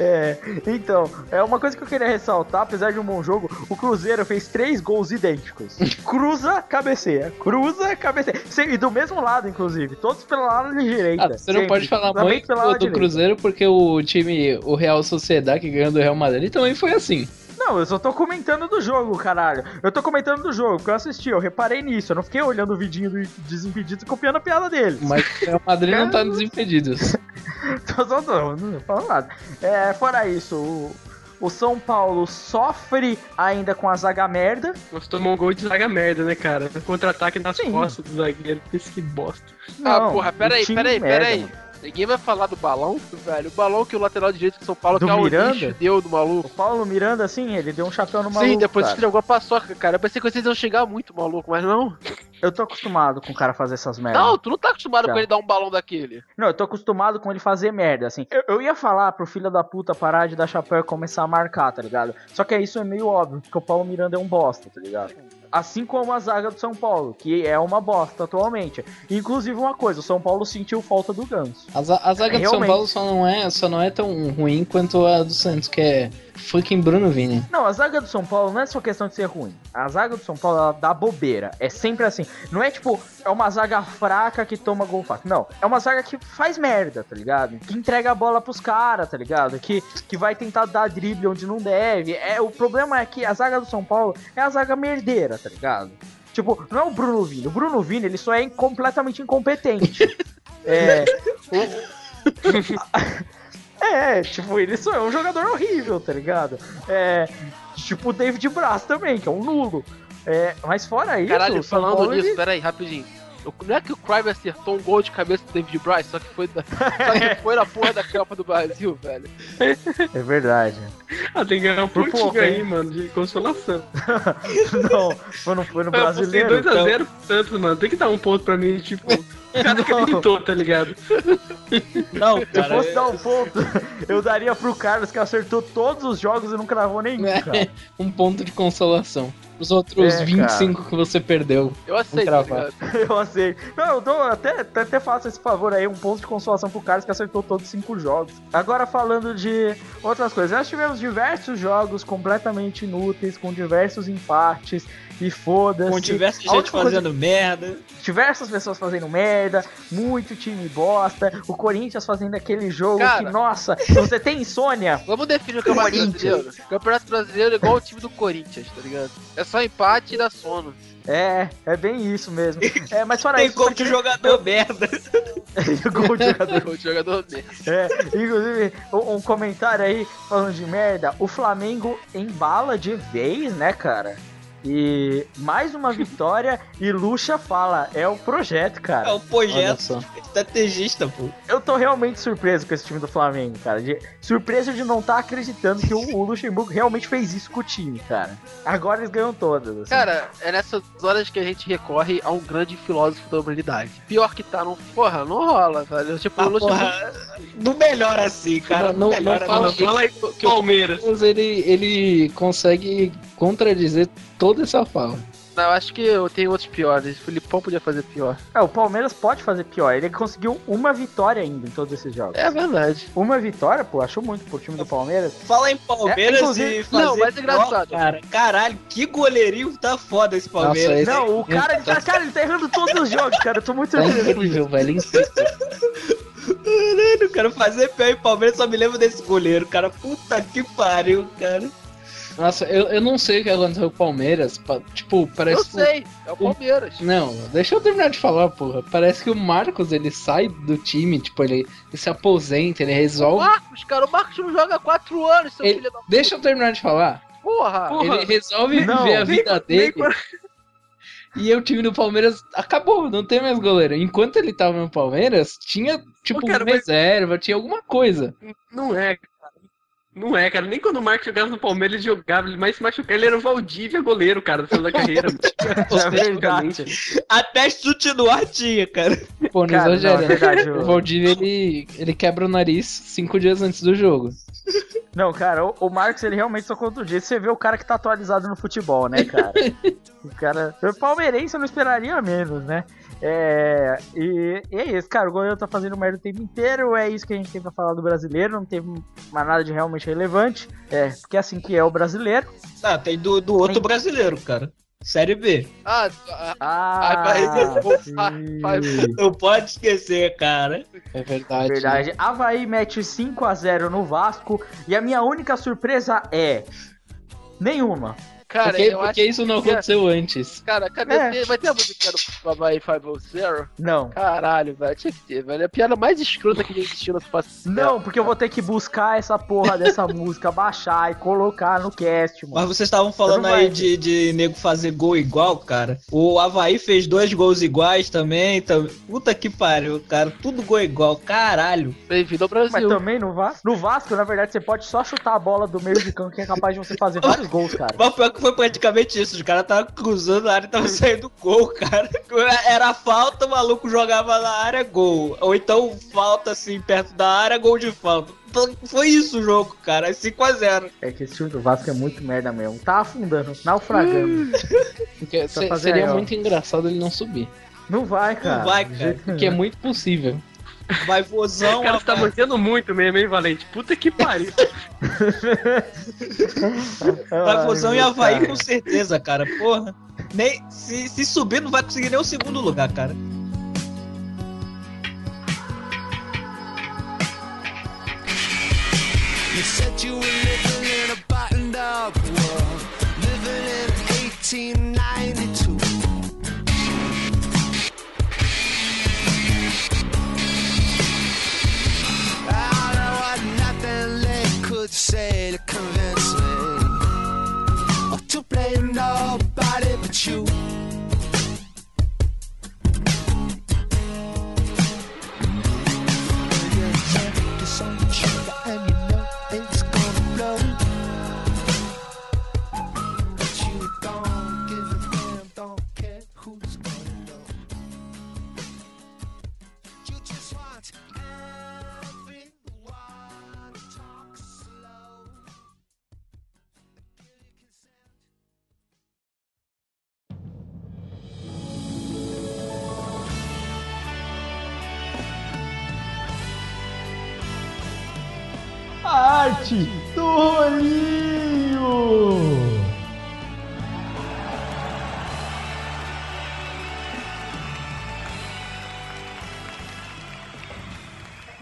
É, então, é uma coisa que eu queria ressaltar, apesar de um bom jogo, o Cruzeiro fez três gols idênticos. [LAUGHS] Cruza, cabeceia. Cruza, cabeceia. E do mesmo lado, inclusive. Todos pelo lado de direita. Ah, você não sempre. pode falar Também muito do, do. Cruzeiro porque o time, o Real Sociedade que ganhou do Real Madrid também foi assim. Não, eu só tô comentando do jogo, caralho. Eu tô comentando do jogo, porque eu assisti, eu reparei nisso. Eu não fiquei olhando o vidinho do Desimpedidos e copiando a piada deles. Mas o Madrid não tá [LAUGHS] nos impedidos. [LAUGHS] Tô só não, não tô falando nada. É, fora isso, o, o São Paulo sofre ainda com a zaga merda. Nós tomamos um gol de zaga merda, né, cara? Contra-ataque nas Sim. costas do zagueiro. Isso que bosta. Ah, Não, porra, o peraí, peraí, merda, peraí. Ninguém vai falar do balão, velho. O balão que o lateral direito de São Paulo, Do que é o Miranda? deu do O maluco. Paulo Miranda, assim, ele deu um chapéu no maluco. Sim, depois cara. que jogou a paçoca, cara. Eu pensei que vocês iam chegar muito maluco, mas não. Eu tô acostumado com o cara fazer essas merdas. Não, tu não tá acostumado Já. com ele dar um balão daquele. Não, eu tô acostumado com ele fazer merda, assim. Eu, eu ia falar pro filho da puta parar de dar chapéu e começar a marcar, tá ligado? Só que isso é meio óbvio, porque o Paulo Miranda é um bosta, tá ligado? Assim como a zaga do São Paulo, que é uma bosta atualmente. Inclusive uma coisa, o São Paulo sentiu falta do Ganso. A, a zaga do São. Paulo só não, é, só não é tão ruim quanto a do Santos, que é fucking Bruno Vini. Não, a zaga do São Paulo não é só questão de ser ruim. A zaga do São Paulo, ela dá bobeira. É sempre assim. Não é tipo, é uma zaga fraca que toma gol fácil. Não, é uma zaga que faz merda, tá ligado? Que entrega a bola pros caras, tá ligado? Que, que vai tentar dar drible onde não deve. É, o problema é que a zaga do São Paulo é a zaga merdeira, tá ligado? Tipo, não é o Bruno Vini. O Bruno Vini, ele só é completamente incompetente. [LAUGHS] é. [LAUGHS] o- [LAUGHS] É, tipo, ele só é um jogador horrível, tá ligado? É. Tipo o David Braz também, que é um nulo. É, mas fora isso, Caralho, falando Paulo, nisso, ele- peraí, rapidinho. Eu- Não é que o Crive acertou um gol de cabeça do David Bryce, só que foi, da, [LAUGHS] só que foi na porra da Copa do Brasil, velho. É verdade. Ah, tem que ganhar um pontinho pouco, aí, hein? mano, de consolação. [LAUGHS] Não, foi no, foi no Eu apostei brasileiro. 2x0 pro Santos, mano. Tem que dar um ponto pra mim, tipo. [LAUGHS] O cara que acreditou, tá ligado? Não, Se eu fosse dar um ponto, eu daria pro Carlos que acertou todos os jogos e não cravou nenhum, cara. um ponto de consolação. Os outros É, 25 que você perdeu. Eu aceito, tá? [LAUGHS] Eu aceito. Não, eu dou até, até, até faço esse favor aí, um ponto de consolação pro Carlos que acertou todos os cinco jogos. Agora falando de outras coisas, nós tivemos diversos jogos completamente inúteis, com diversos empates e foda-se. Com diversa A gente única coisa- fazendo merda. diversas pessoas fazendo merda, muito time bosta, o Corinthians fazendo aquele jogo Cara. que, nossa, [LAUGHS] você tem insônia? Vamos definir o Campeonato. Brasileiro. O Campeonato Brasileiro é igual o time do Corinthians, tá ligado? É só empate e dá sono. É, é bem isso mesmo. É, mas fora [LAUGHS] Tem isso, só de que- jogador merda. [LAUGHS] Gol de jogador. O jogador dele. É, inclusive, um, um comentário aí falando de merda. O Flamengo embala de vez, né, cara? E mais uma vitória e Lucha fala, é o projeto, É cara. o Olha projeto estrategista, pô. Eu tô realmente surpreso com esse time do Flamengo, cara. De, surpreso de não estar acreditando que o, o Luxemburgo realmente fez isso com o time, cara. Agora eles ganham todas. assim. Cara, é nessas horas que a gente recorre a um grande filósofo da humanidade. Pior que tá, não. Porra, não rola, velho. Tipo, Ah, o Luxemburgo- porra, não melhora assim, cara. Não- não melhora, fala não. que- Fala aí Palmeiras. Ele, ele consegue contradizer toda essa fala. Não, eu acho que eu tenho outros piores. O Filipão podia fazer pior. É, o Palmeiras pode fazer pior. Ele conseguiu uma vitória ainda em todos esses jogos. É verdade. Uma vitória, pô, achou muito pro time do Palmeiras. Fala em Palmeiras É, inclusive- e fazer Não, mas é engraçado. pior, cara. Caralho, que goleirinho tá foda esse Palmeiras. Esse- Não, o cara, ele tá, cara, ele tá errando todos os jogos, cara. Eu tô muito isso. incrível, velho. incrível. Caralho, cara, fazer pior em Palmeiras só me lembro desse goleiro, cara. Puta que pariu, cara. Nossa, eu, eu não sei o que aconteceu com o Palmeiras. pa- Tipo, Eu parece que. sei, é o Palmeiras. Não, deixa eu terminar de falar, porra. Parece que o Marcos ele sai do time, tipo, ele, ele se aposenta, ele O resolve. Marcos, cara, o Marcos não joga há quatro anos, seu Ele- filho da Deixa eu terminar de falar. porra. Porra. Ele resolve Não, viver a nem vida dele. E o time do Palmeiras acabou, não tem mais goleiro. Enquanto ele tava no Palmeiras, tinha, tipo, Ô, cara, mas- reserva, tinha alguma coisa. Não é, cara. Não é, cara. Nem quando o Marcos jogava no Palmeiras, ele jogava. Ele mais se machucava. Ele era o Valdívia goleiro, cara, no final da carreira. [LAUGHS] É verdade. Até chute no ar tinha, cara. Pô, não Cara, não, é exagera. verdade. O o- Valdívia, ele, ele quebra o nariz cinco dias antes do jogo. Não, cara, o, o Marcos, ele realmente só conta o dia. Você vê o cara que tá atualizado no futebol, né, cara? [LAUGHS] o cara. O palmeirense eu não esperaria menos, né? É. E, e é isso, cara. O goleiro tá fazendo merda o tempo inteiro. É isso que a gente tem pra falar do brasileiro. Não teve mais nada de realmente relevante. É, porque é assim que é o brasileiro. Ah, tem do, do outro Tem- brasileiro, cara. Série B. Ah, ah, Ah, Não pode esquecer, cara. É verdade. Verdade. Havaí mete 5x0 no Vasco. E a minha única surpresa é. Nenhuma. Cara, porque eu porque acho isso não que- aconteceu antes. Cara, cadê? É. Vai ter a música do Babai 500? Não. Caralho, velho. Tinha que ter, velho. É a piada mais escrota que já existiu na face. Não, porque eu vou ter que buscar essa porra dessa [LAUGHS] música, baixar e colocar no cast, Mas mano. vocês estavam falando aí de, de nego fazer gol igual, cara. O Havaí fez dois gols iguais também. tam- Puta que pariu, cara. Tudo gol igual, caralho. Bem-vindo ao Mas Brasil. também no Vasco. No Vasco, na verdade, você pode só chutar a bola do meio de campo que é capaz de você fazer [LAUGHS] vários gols, cara. Mas pior que foi praticamente isso. Os caras estavam cruzando a área e estavam [LAUGHS] saindo gol, cara. Era falta, o maluco jogava na área, gol. Ou então falta assim, perto da área, gol de falta. Foi isso o jogo, cara. 5x0. É que esse time do Vasco é muito merda mesmo. Tá afundando, naufragando. [LAUGHS] Porque se- fazer seria aí, muito engraçado ele não subir. Não vai, cara. vai, De cara. Porque é muito possível. Vai vozão. O cara tá mantendo muito mesmo, hein, Valente? Puta que pariu. [LAUGHS] Vai Ai, vozão e Havaí cara. com certeza, cara. Porra. Nem, se, se subir, não vai conseguir nem o segundo lugar, cara. You said you were living in a buttoned up world, living in 1892. Could say to convince oh, me or to blame nobody but you. Arte do Rolinho!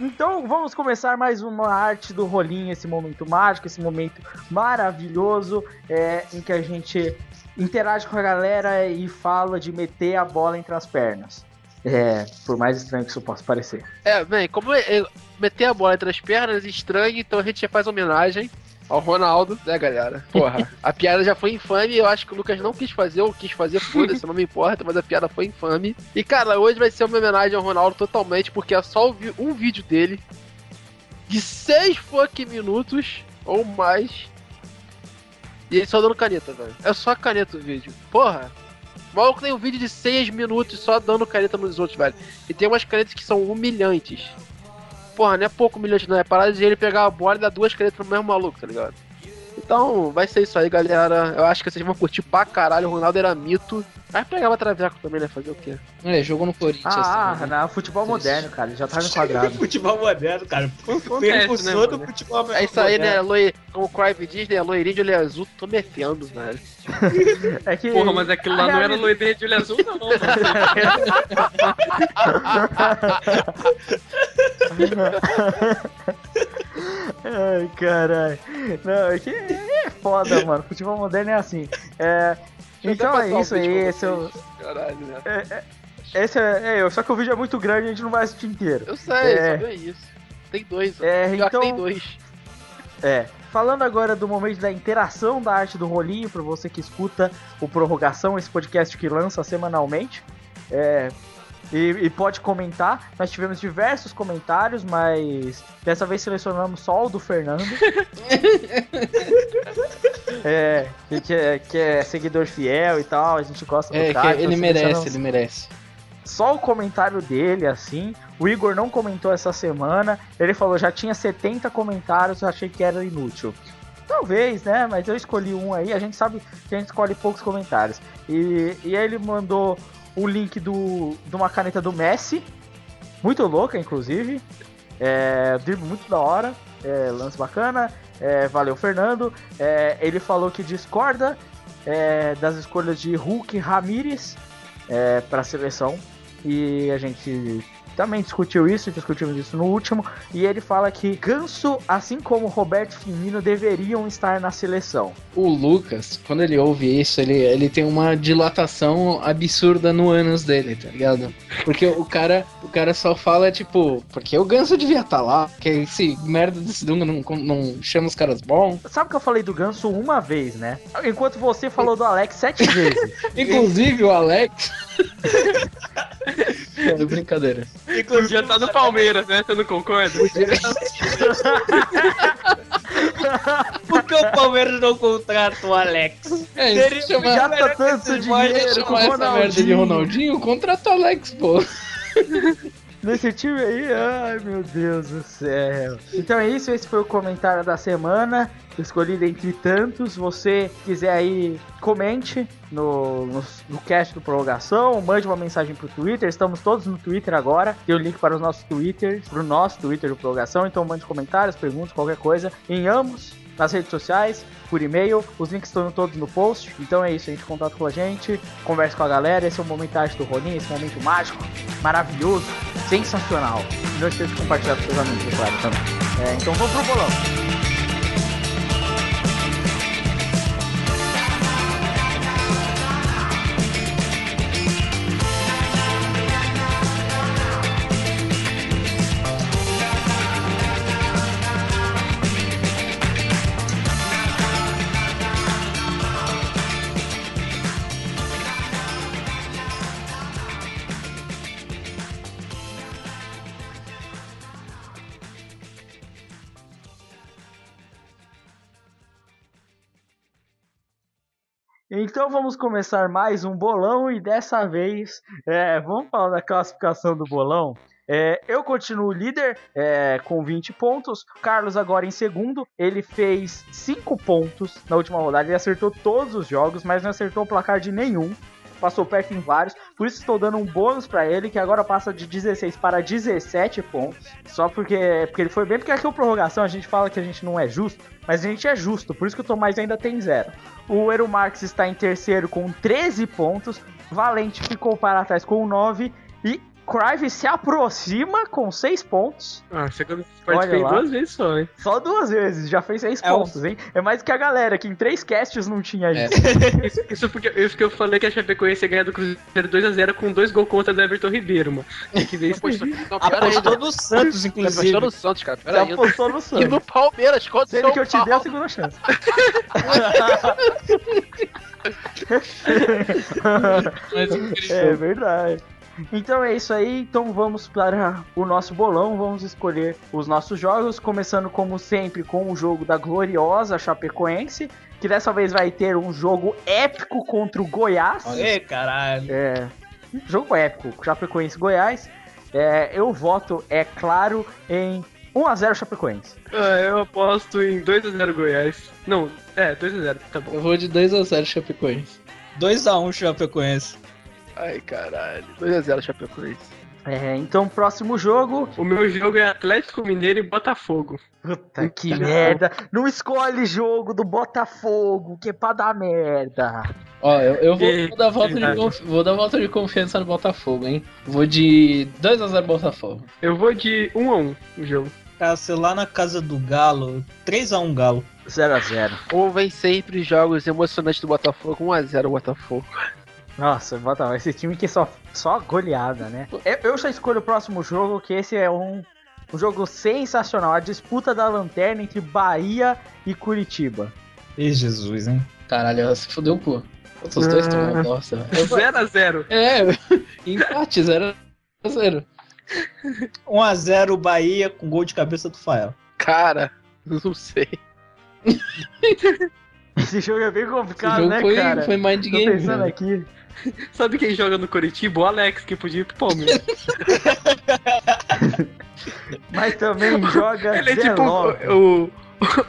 Então vamos começar mais uma arte do rolinho, esse momento mágico, esse momento maravilhoso é, em que a gente interage com a galera e fala de meter a bola entre as pernas. É, por mais estranho que isso possa parecer. É, bem, como é- é meter a bola entre as pernas é estranho, então a gente já faz homenagem ao Ronaldo, né, galera? Porra, [LAUGHS] a piada já foi infame, eu acho que o Lucas não quis fazer, ou quis fazer, foda-se, não me importa, mas a piada foi infame. E, cara, hoje vai ser uma homenagem ao Ronaldo totalmente, porque é só um vídeo dele de 6 fucking minutos ou mais. E ele só dando caneta, velho. É só caneta o vídeo. Porra, maluco tem um vídeo de 6 minutos só dando caneta nos outros, velho. E tem umas canetas que são humilhantes. Porra, não é pouco humilhante, não. É parar de ele pegar a bola e dar duas canetas pro mesmo maluco, tá ligado? Então, vai ser isso aí, galera. Eu acho que vocês vão curtir pra caralho. O Ronaldo era mito. Mas pegava traveco também, né? Fazer o quê? É, jogou no Corinthians. Ah, também, né? na futebol moderno, cara, ele já tá no [LAUGHS] quadrado. futebol moderno, cara. Percussor né, do mano? futebol É isso aí, né? moderno. Loi... Como o Crive diz, né? Loirinho de olho azul, tô metendo, velho. [LAUGHS] É que Porra, mas aquilo lá não era loirinha de olho azul, não, mano. [LAUGHS] Ai, caralho. Não, é que é foda, mano. Futebol moderno é assim. É, então é isso aí, esse é. Caralho, né? Esse é, é eu, só que o vídeo é muito grande e a gente não vai assistir inteiro. Eu sei, É. só isso. Tem dois. É, que tem então- dois. É. Falando agora do momento da interação da arte do rolinho, para você que escuta o Prorrogação, esse podcast que lança semanalmente. É, e, e pode comentar. Nós tivemos diversos comentários, mas dessa vez selecionamos só o do Fernando. [LAUGHS] é, que, é, que é seguidor fiel e tal, a gente gosta do É, que cara. então ele merece, ele merece. só o comentário dele, assim. O Igor não comentou essa semana. Ele falou, já tinha 70 comentários, eu achei que era inútil. Talvez, né? Mas eu escolhi um aí. A gente sabe que a gente escolhe poucos comentários. E, e aí ele mandou o link do, de uma caneta do Messi. Muito louca, inclusive. É, drible muito da hora. É, lance bacana. É, valeu, Fernando. É, ele falou que discorda é, das escolhas de Hulk e Ramírez é, para a seleção. E a gente também discutiu isso, discutimos isso no último. E ele fala que Ganso, assim como Roberto Firmino, deveriam estar na seleção. O Lucas, quando ele ouve isso, ele, ele tem uma dilatação absurda no ânus dele, tá ligado? Porque o cara, o cara só fala, tipo, porque o Ganso devia estar lá, que esse merda desse Dunga não, não chama os caras bons. Sabe que eu falei do Ganso uma vez, né? Enquanto você falou do Alex sete [LAUGHS] vezes. Inclusive o Alex. é [LAUGHS] brincadeira. Podia estar no Palmeiras, né? Você não concorda? [LAUGHS] Por que o Palmeiras não contrata o Alex? É, melhor Gasta tanto dinheiro com o essa merda de Ronaldinho. Ronaldinho, contrata o Alex, pô. Nesse time aí, ai meu Deus do céu. Então é isso, esse foi o comentário da semana. Escolhido entre tantos. Você quiser aí, comente no, no, no cast do Prorrogação, mande uma mensagem pro Twitter. Estamos todos no Twitter agora. Tem o link para os nossos Twitters, pro nosso Twitter do Prorrogação. Então mande comentários, perguntas, qualquer coisa em ambos. Nas redes sociais, por e-mail, os links estão todos no post. Então é isso, a gente contato com a gente, conversa com a galera. Esse é o momento arte do Roninho, esse momento mágico, maravilhoso, sensacional. E não esqueça de compartilhar com seus amigos, claro, também. É, então vamos pro bolão. Então vamos começar mais um bolão e dessa vez é, vamos falar da classificação do bolão. É, eu continuo líder é, com 20 pontos. Carlos agora em segundo. Ele fez 5 pontos na última rodada. Ele acertou todos os jogos, mas não acertou o placar de nenhum. Passou perto em vários, por isso estou dando um bônus pra ele, que agora passa de 16 para 17 pontos. Só porque, porque ele foi bem, porque aqui o prorrogação a gente fala que a gente não é justo, mas a gente é justo, por isso que o Tomás ainda tem zero. O Eru Marques está em terceiro com 13 pontos, Valente ficou para trás com 9 e Crive se aproxima com 6 pontos. Ah, você participei lá. duas vezes só, hein? Só duas vezes, já fez 6 É o- pontos, hein? É mais que a galera, que em três casts não tinha É. isso. [LAUGHS] Isso, porque, isso que eu falei que a Chapecoense ia ganhar do Cruzeiro 2x0 com dois gols contra do Everton Ribeiro, mano. Tem que ver isso aí. Não, aí, Apostou no Santos, inclusive. apostou no Santos, cara. Pera aí. apostou no E Santos. no Palmeiras, contra o Sendo que eu te dei a segunda chance. [LAUGHS] [LAUGHS] É verdade. Então é isso aí, então vamos para o nosso bolão, vamos escolher os nossos jogos, começando como sempre com o jogo da gloriosa Chapecoense, que dessa vez vai ter um jogo épico contra o Goiás. Ê, caralho. É, jogo épico, Chapecoense Goiás. É, eu voto, é claro, em 1x0 Chapecoense. Ah, eu aposto em 2x0 Goiás. Não, é, 2x0, tá bom. eu vou de 2x0 Chapecoense. 2x1 Chapecoense. Ai, caralho. 2x0 Chapecoense. É, então, próximo jogo. O meu jogo é Atlético Mineiro e Botafogo. Puta que merda. Não escolhe jogo do Botafogo, que é pra dar merda. Ó, eu, eu vou, vou dar volta de verdade. vou dar volta de confiança no Botafogo, hein? Vou de 2x0 Botafogo. Eu vou de 1x1 no jogo. Cara, sei lá na casa do Galo, 3x1 Galo. 0x0. Ou vem sempre jogos emocionantes do Botafogo. 1x0 Botafogo. Nossa, Botafogo, esse time que só, só goleada, né? Eu, eu já escolho o próximo jogo, que esse é um, um jogo sensacional. A disputa da lanterna entre Bahia e Curitiba. Ê, Jesus, hein? Caralho, se fudeu o cu. Os dois estão uma bosta, [LAUGHS] velho. 0x0. É, [LAUGHS] empate, 0x0. 1x0 Bahia com gol de cabeça do Fael. Cara, não sei. Esse jogo é bem complicado, jogo né, foi, cara? foi mind Tô game. pensando velho. aqui. [LAUGHS] Sabe quem joga no Curitiba? O Alex, que podia ir pro Palmeiras. [LAUGHS] Mas também [LAUGHS] joga Ele é tipo. O,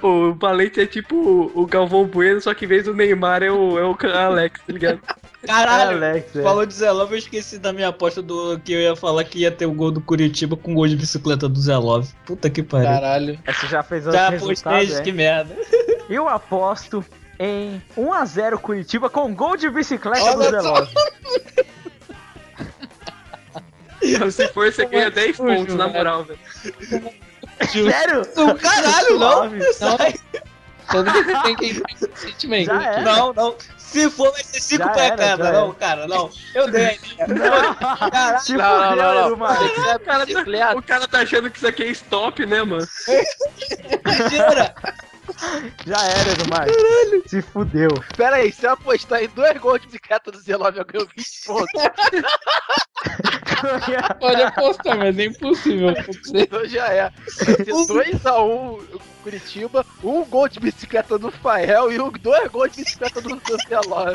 o, o Valente é tipo o, o Galvão Bueno, só que em vez do Neymar é o, é o Alex, tá ligado? Caralho! Alex, é. Falou de Zelov, eu esqueci da minha aposta do que eu ia falar que ia ter o gol do Curitiba com gol de bicicleta do Zelov. Puta que pariu. Caralho. Você já fez o Já resultado, apostei, é? que merda. Eu aposto em 1x0 Curitiba com gol de bicicleta Olha do Zelov. [LAUGHS] Se for, você ganha 10 sujo, pontos, na moral, velho. Sério? Não, caralho, não! Todo mundo tem que ir sentimento. Não, não. Se for, vai ser 5 Já pra cada. Não, cara, não. Eu dei. [LAUGHS] Caralho. Se Não, não, não, não. Tá, o cara tá achando que isso aqui é stop, né, mano? [LAUGHS] Mentira! [LAUGHS] Já era, Edumar. Se fudeu. Pera aí, se eu apostar em dois gols de bicicleta do Zelov, eu ganho 20 pontos. Pode apostar, mas é impossível. [LAUGHS] Então já é. Vai ser 2x1 Curitiba, um gol de bicicleta do Fael e um, dois gols de bicicleta do, Zelov.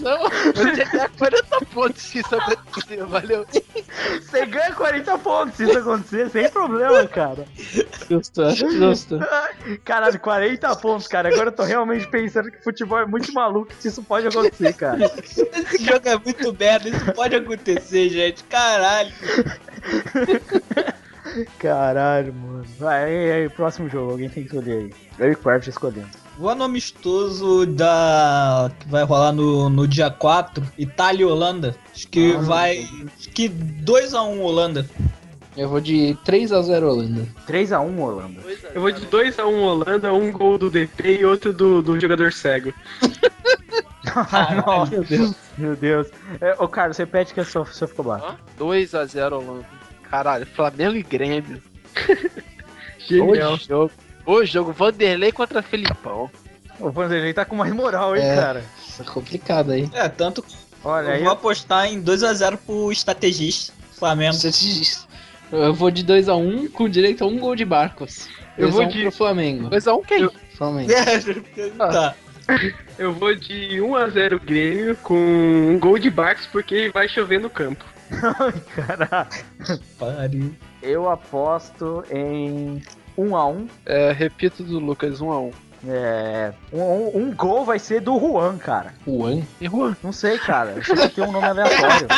Não. Você ganha 40 pontos se isso acontecer, valeu? Você ganha 40 pontos se isso acontecer, sem problema, cara. Justo, justo. Caralho, 40 pontos, cara. Agora eu tô realmente pensando que futebol é muito maluco que isso pode acontecer, cara. Esse jogo é muito merda. Isso pode acontecer, gente. Caralho. Caralho, mano. Vai, aí, aí, próximo jogo, alguém tem que escolher aí. Eu e escolhendo. Vou no amistoso da. que vai rolar no, no dia 4, Itália e Holanda. Acho que Ah, vai. Acho que 2x1 Holanda. Eu vou de 3x0 Holanda. 3x1 Holanda. Eu vou de 2x1 Holanda, um gol do DP e outro do, do jogador cego. [LAUGHS] Nossa, Meu Deus. meu Deus. É, ô, Carlos, repete que eu só, só ficou baixo. 2x0 Holanda. Caralho, Flamengo e Grêmio. [LAUGHS] Genial. O jogo. O jogo, Vanderlei contra Felipão. O Vanderlei tá com mais moral, hein, É. cara. Isso é complicado aí. É, tanto Olha eu aí. vou apostar em 2x0 pro estrategista. Flamengo. Diz- Eu vou de 2x1 com direito a um gol de Barcos. Eu vou 2x1 de- pro Flamengo. 2x1 quem? [LAUGHS] Flamengo. tá. Eu vou de 1x0 Grêmio com um gol de Barcos porque vai chover no campo. Ai, caralho. Pariu. Eu aposto em 1x1. É, repito do Lucas, 1x1. É, um, um gol vai ser do Juan, cara. Juan? E Juan? Não sei, cara. Acho que tem um nome aleatório.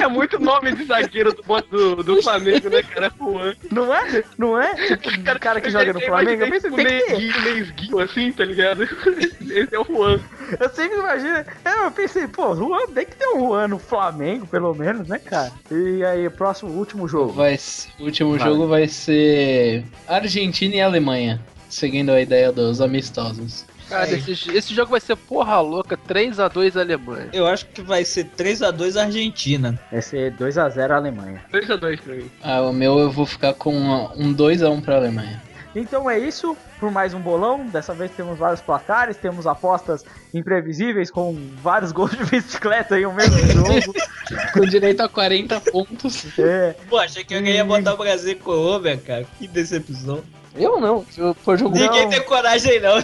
É muito nome de zagueiro do, do, do Flamengo, né, cara? Juan. Não é? Não é? Tipo, o cara que joga no Flamengo. Eu pensei, tipo, tem que ter. Neguinho, Neguinho, assim, tá ligado? [LAUGHS] Esse é o Juan. Eu sempre imagino. É, eu pensei, pô, Juan, tem que ter um Juan no Flamengo, pelo menos, né, cara? E aí, próximo, último jogo. Vai, ser- o último Vai. jogo vai ser Argentina e Alemanha. Seguindo a ideia dos amistosos. Cara, esse, esse jogo vai ser porra louca, 3x2 Alemanha. Eu acho que vai ser 3x2 Argentina. Vai ser 2x0 Alemanha. 2x2 pra mim. Ah, o meu eu vou ficar com um 2x1 pra Alemanha. Então é isso, por mais um bolão. Dessa vez temos vários placares, temos apostas imprevisíveis com vários [LAUGHS] gols de bicicleta em um mesmo [LAUGHS] jogo. Com direito a 40 pontos. É, Pô, achei que alguém ia botar o Brasil e Colômbia, cara. Que decepção. Eu não. For jogo. Ninguém tem coragem, não.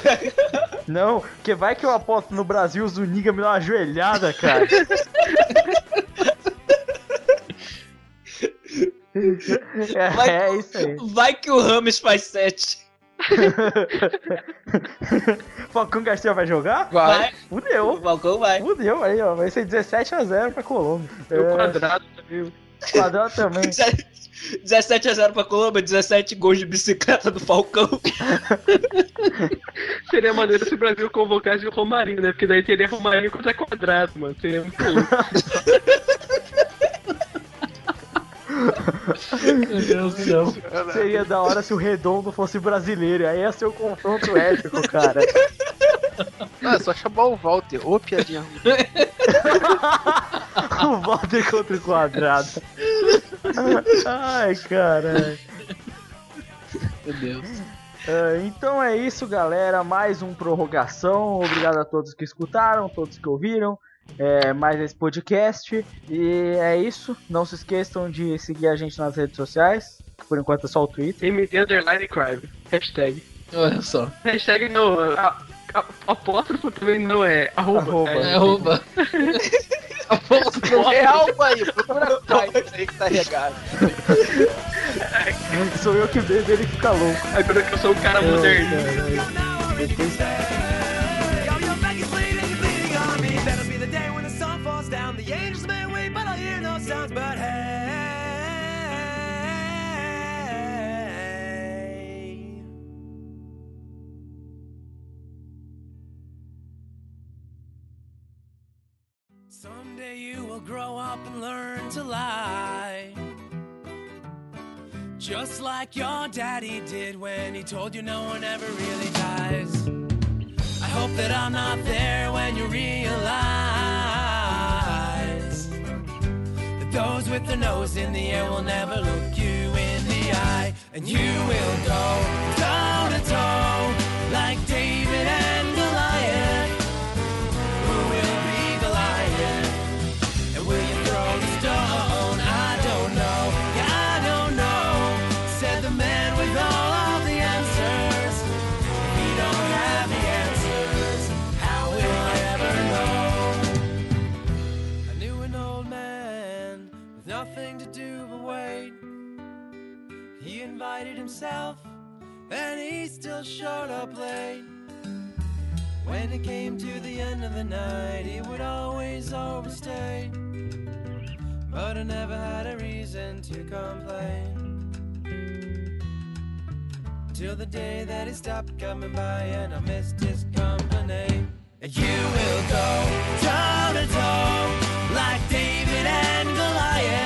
[LAUGHS] não, que vai que eu aposto no Brasil, o Zuniga me dá uma joelhada, cara. é, Vai é que- isso aí. Vai que o Rames faz 7. [LAUGHS] Falcão Garcia vai jogar? Vai. Fudeu. O Falcão vai. Fudeu aí, ó. Vai ser 17x0 pra Colômbia. O É, quadrado também. quadrado também. [LAUGHS] 17x0 pra Colômbia, 17 gols de bicicleta do Falcão. [LAUGHS] Seria maneiro se o Brasil convocasse o Romarinho, né? Porque daí teria Romarinho contra quadrado, mano. Seria muito louco. [LAUGHS] Meu Deus do céu. Seria da hora se o Redondo fosse brasileiro. Aí ia ser o confronto épico, cara. Não, é só chamar o Walter. Ô, piadinha ruim. [LAUGHS] o Walter contra o quadrado. Ai, caralho. Meu Deus. Ah, então é isso, galera. Mais um prorrogação. Obrigado a todos que escutaram, todos que ouviram. É, mais esse podcast. E é isso. Não se esqueçam de seguir a gente nas redes sociais. Que por enquanto é só o Twitter. MD Underline Crime. Hashtag. Olha só. Hashtag não. Apóstrofo também não é arroba. Arroba. É, É arroba. [LAUGHS] É algo aí, procura aí que tá regado. Sou eu que bebo ele fica louco. agora que eu sou um cara moderno. Yo, up and learn to lie. Just like your daddy did when he told you no one ever really dies. I hope that I'm not there when you realize that those with their nose in the air will never look you in the eye, and you will go toe to toe like David and invited himself, and he still showed up late. When it came to the end of the night, he would always overstay. But I never had a reason to complain. Till the day that he stopped coming by and I missed his company. You will go toe to toe like David and Goliath.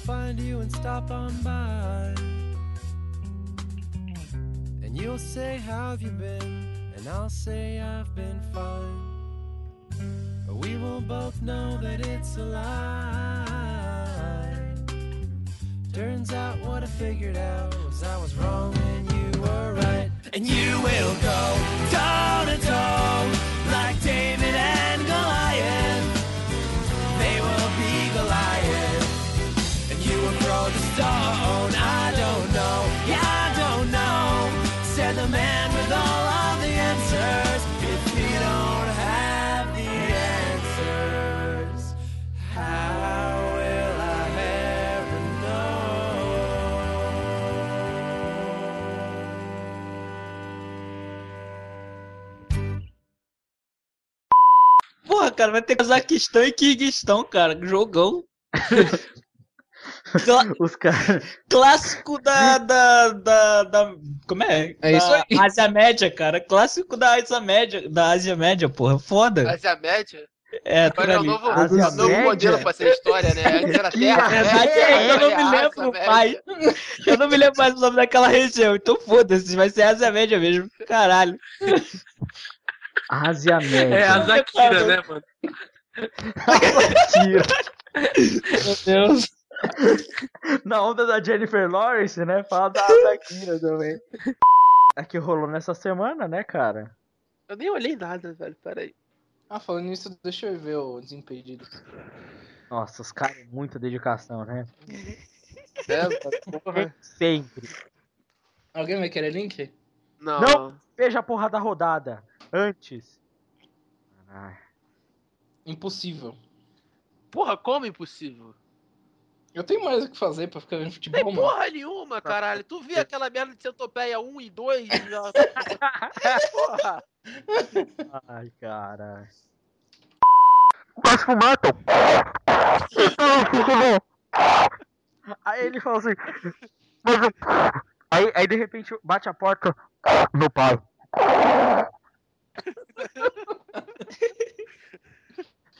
Find you and stop on by. And you'll say, How have you been? And I'll say, I've been fine. But we will both know that it's a lie. Turns out what I figured out was I was wrong and you were right. And you will go toe to toe like David and Goliath. Stone. I don't know. Yeah, I don't know. Said the man with all of the answers. If you don't have the answers, how will I ever know? Porra, cara, vai ter Cazaquistão e Kirguistão, cara. Jogão. [LAUGHS] Cla- [LAUGHS] Os caras. clássico da, da, da, da- Como é? É Da isso aí. Ásia Média, cara. Clássico da Ásia Média. Da Ásia Média, porra. Foda. Mas a média. É, Agora por é o novo, Ásia o novo Média? modelo pra essa história, né? Antes era Que terra. Na verdade é, eu não me Ásia lembro Média. mais. Eu não me lembro mais o nome daquela região. Então foda-se, vai ser Ásia Média mesmo. Caralho. Ásia Média. É a Zakira, né, mano? Tira. Meu Deus. Na onda da Jennifer Lawrence, né? Fala da [LAUGHS] da Kira também. É que rolou nessa semana, né, cara? Eu nem olhei nada, velho. Peraí. Ah, falando nisso, deixa eu ver o Desimpedido. Nossa, os caras, muita dedicação, né? É, porra. [LAUGHS] Sempre. Alguém vai querer link? Não. Não. Veja a porra da rodada. Antes. Ai. Impossível. Porra, como impossível? Eu tenho mais o que fazer pra ficar vendo futebol, Tem mano. porra nenhuma, caralho. Tu viu aquela merda de centopeia 1 e 2? Já... [LAUGHS] porra. Ai, cara. Aí ele falou assim. "Mas eu-" Aí, aí de repente bate a porta. Meu pai. [LAUGHS]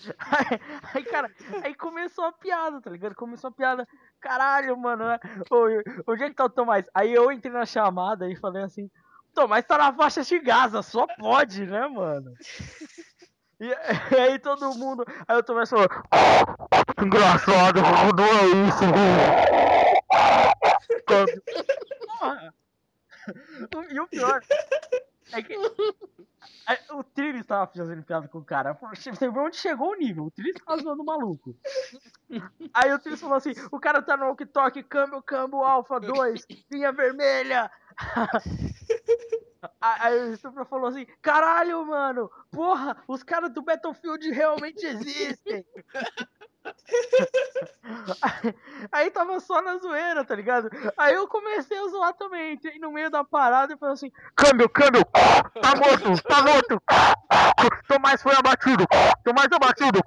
[LAUGHS] Aí, cara, aí começou a piada, tá ligado? Começou a piada. Caralho, mano, né? Ô, onde é que tá o Tomás? Aí eu entrei na chamada e falei assim: Tomás tá na faixa de Gaza, só pode, né, mano? E, e [LAUGHS] aí todo mundo. Aí o Tomás falou: "Que Engraçado, não é isso, velho." [LAUGHS] Porra. E o pior é que. Aí O Trillis tava fazendo piada com o cara. Você viu onde chegou o nível? O Trillis tava zoando o maluco. [LAUGHS] Aí o Trillis falou assim: o cara tá no walkie-talkie, câmbio, câmbio, alfa 2, linha vermelha. [LAUGHS] Aí o Supra falou assim: caralho, mano, porra, os caras do Battlefield realmente existem. [LAUGHS] [LAUGHS] Aí, tava só na zoeira, tá ligado? Aí eu comecei a zoar também, entrei no meio da parada e falei assim: câmbio, câmbio, [LAUGHS] tá morto, tá morto. [LAUGHS] Tomás foi abatido, Tomás abatido,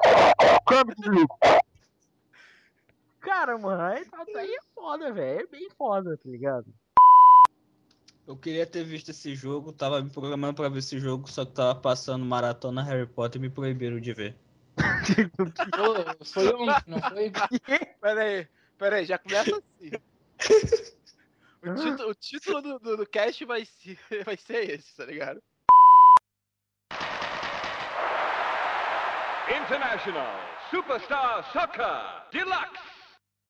câmbio, desligo. Cara, mano, aí, tá- aí é foda, velho, é bem foda, tá ligado? Eu queria ter visto esse jogo, tava me programando pra ver esse jogo, só que tava passando maratona Harry Potter e me proibiram de ver. Pô, Foi ontem, não foi? [LAUGHS] Peraí, peraí, já começa assim. O, título- o título do, do, do cast vai ser, [LAUGHS] vai ser esse, tá ligado? International Superstar Soccer Deluxe.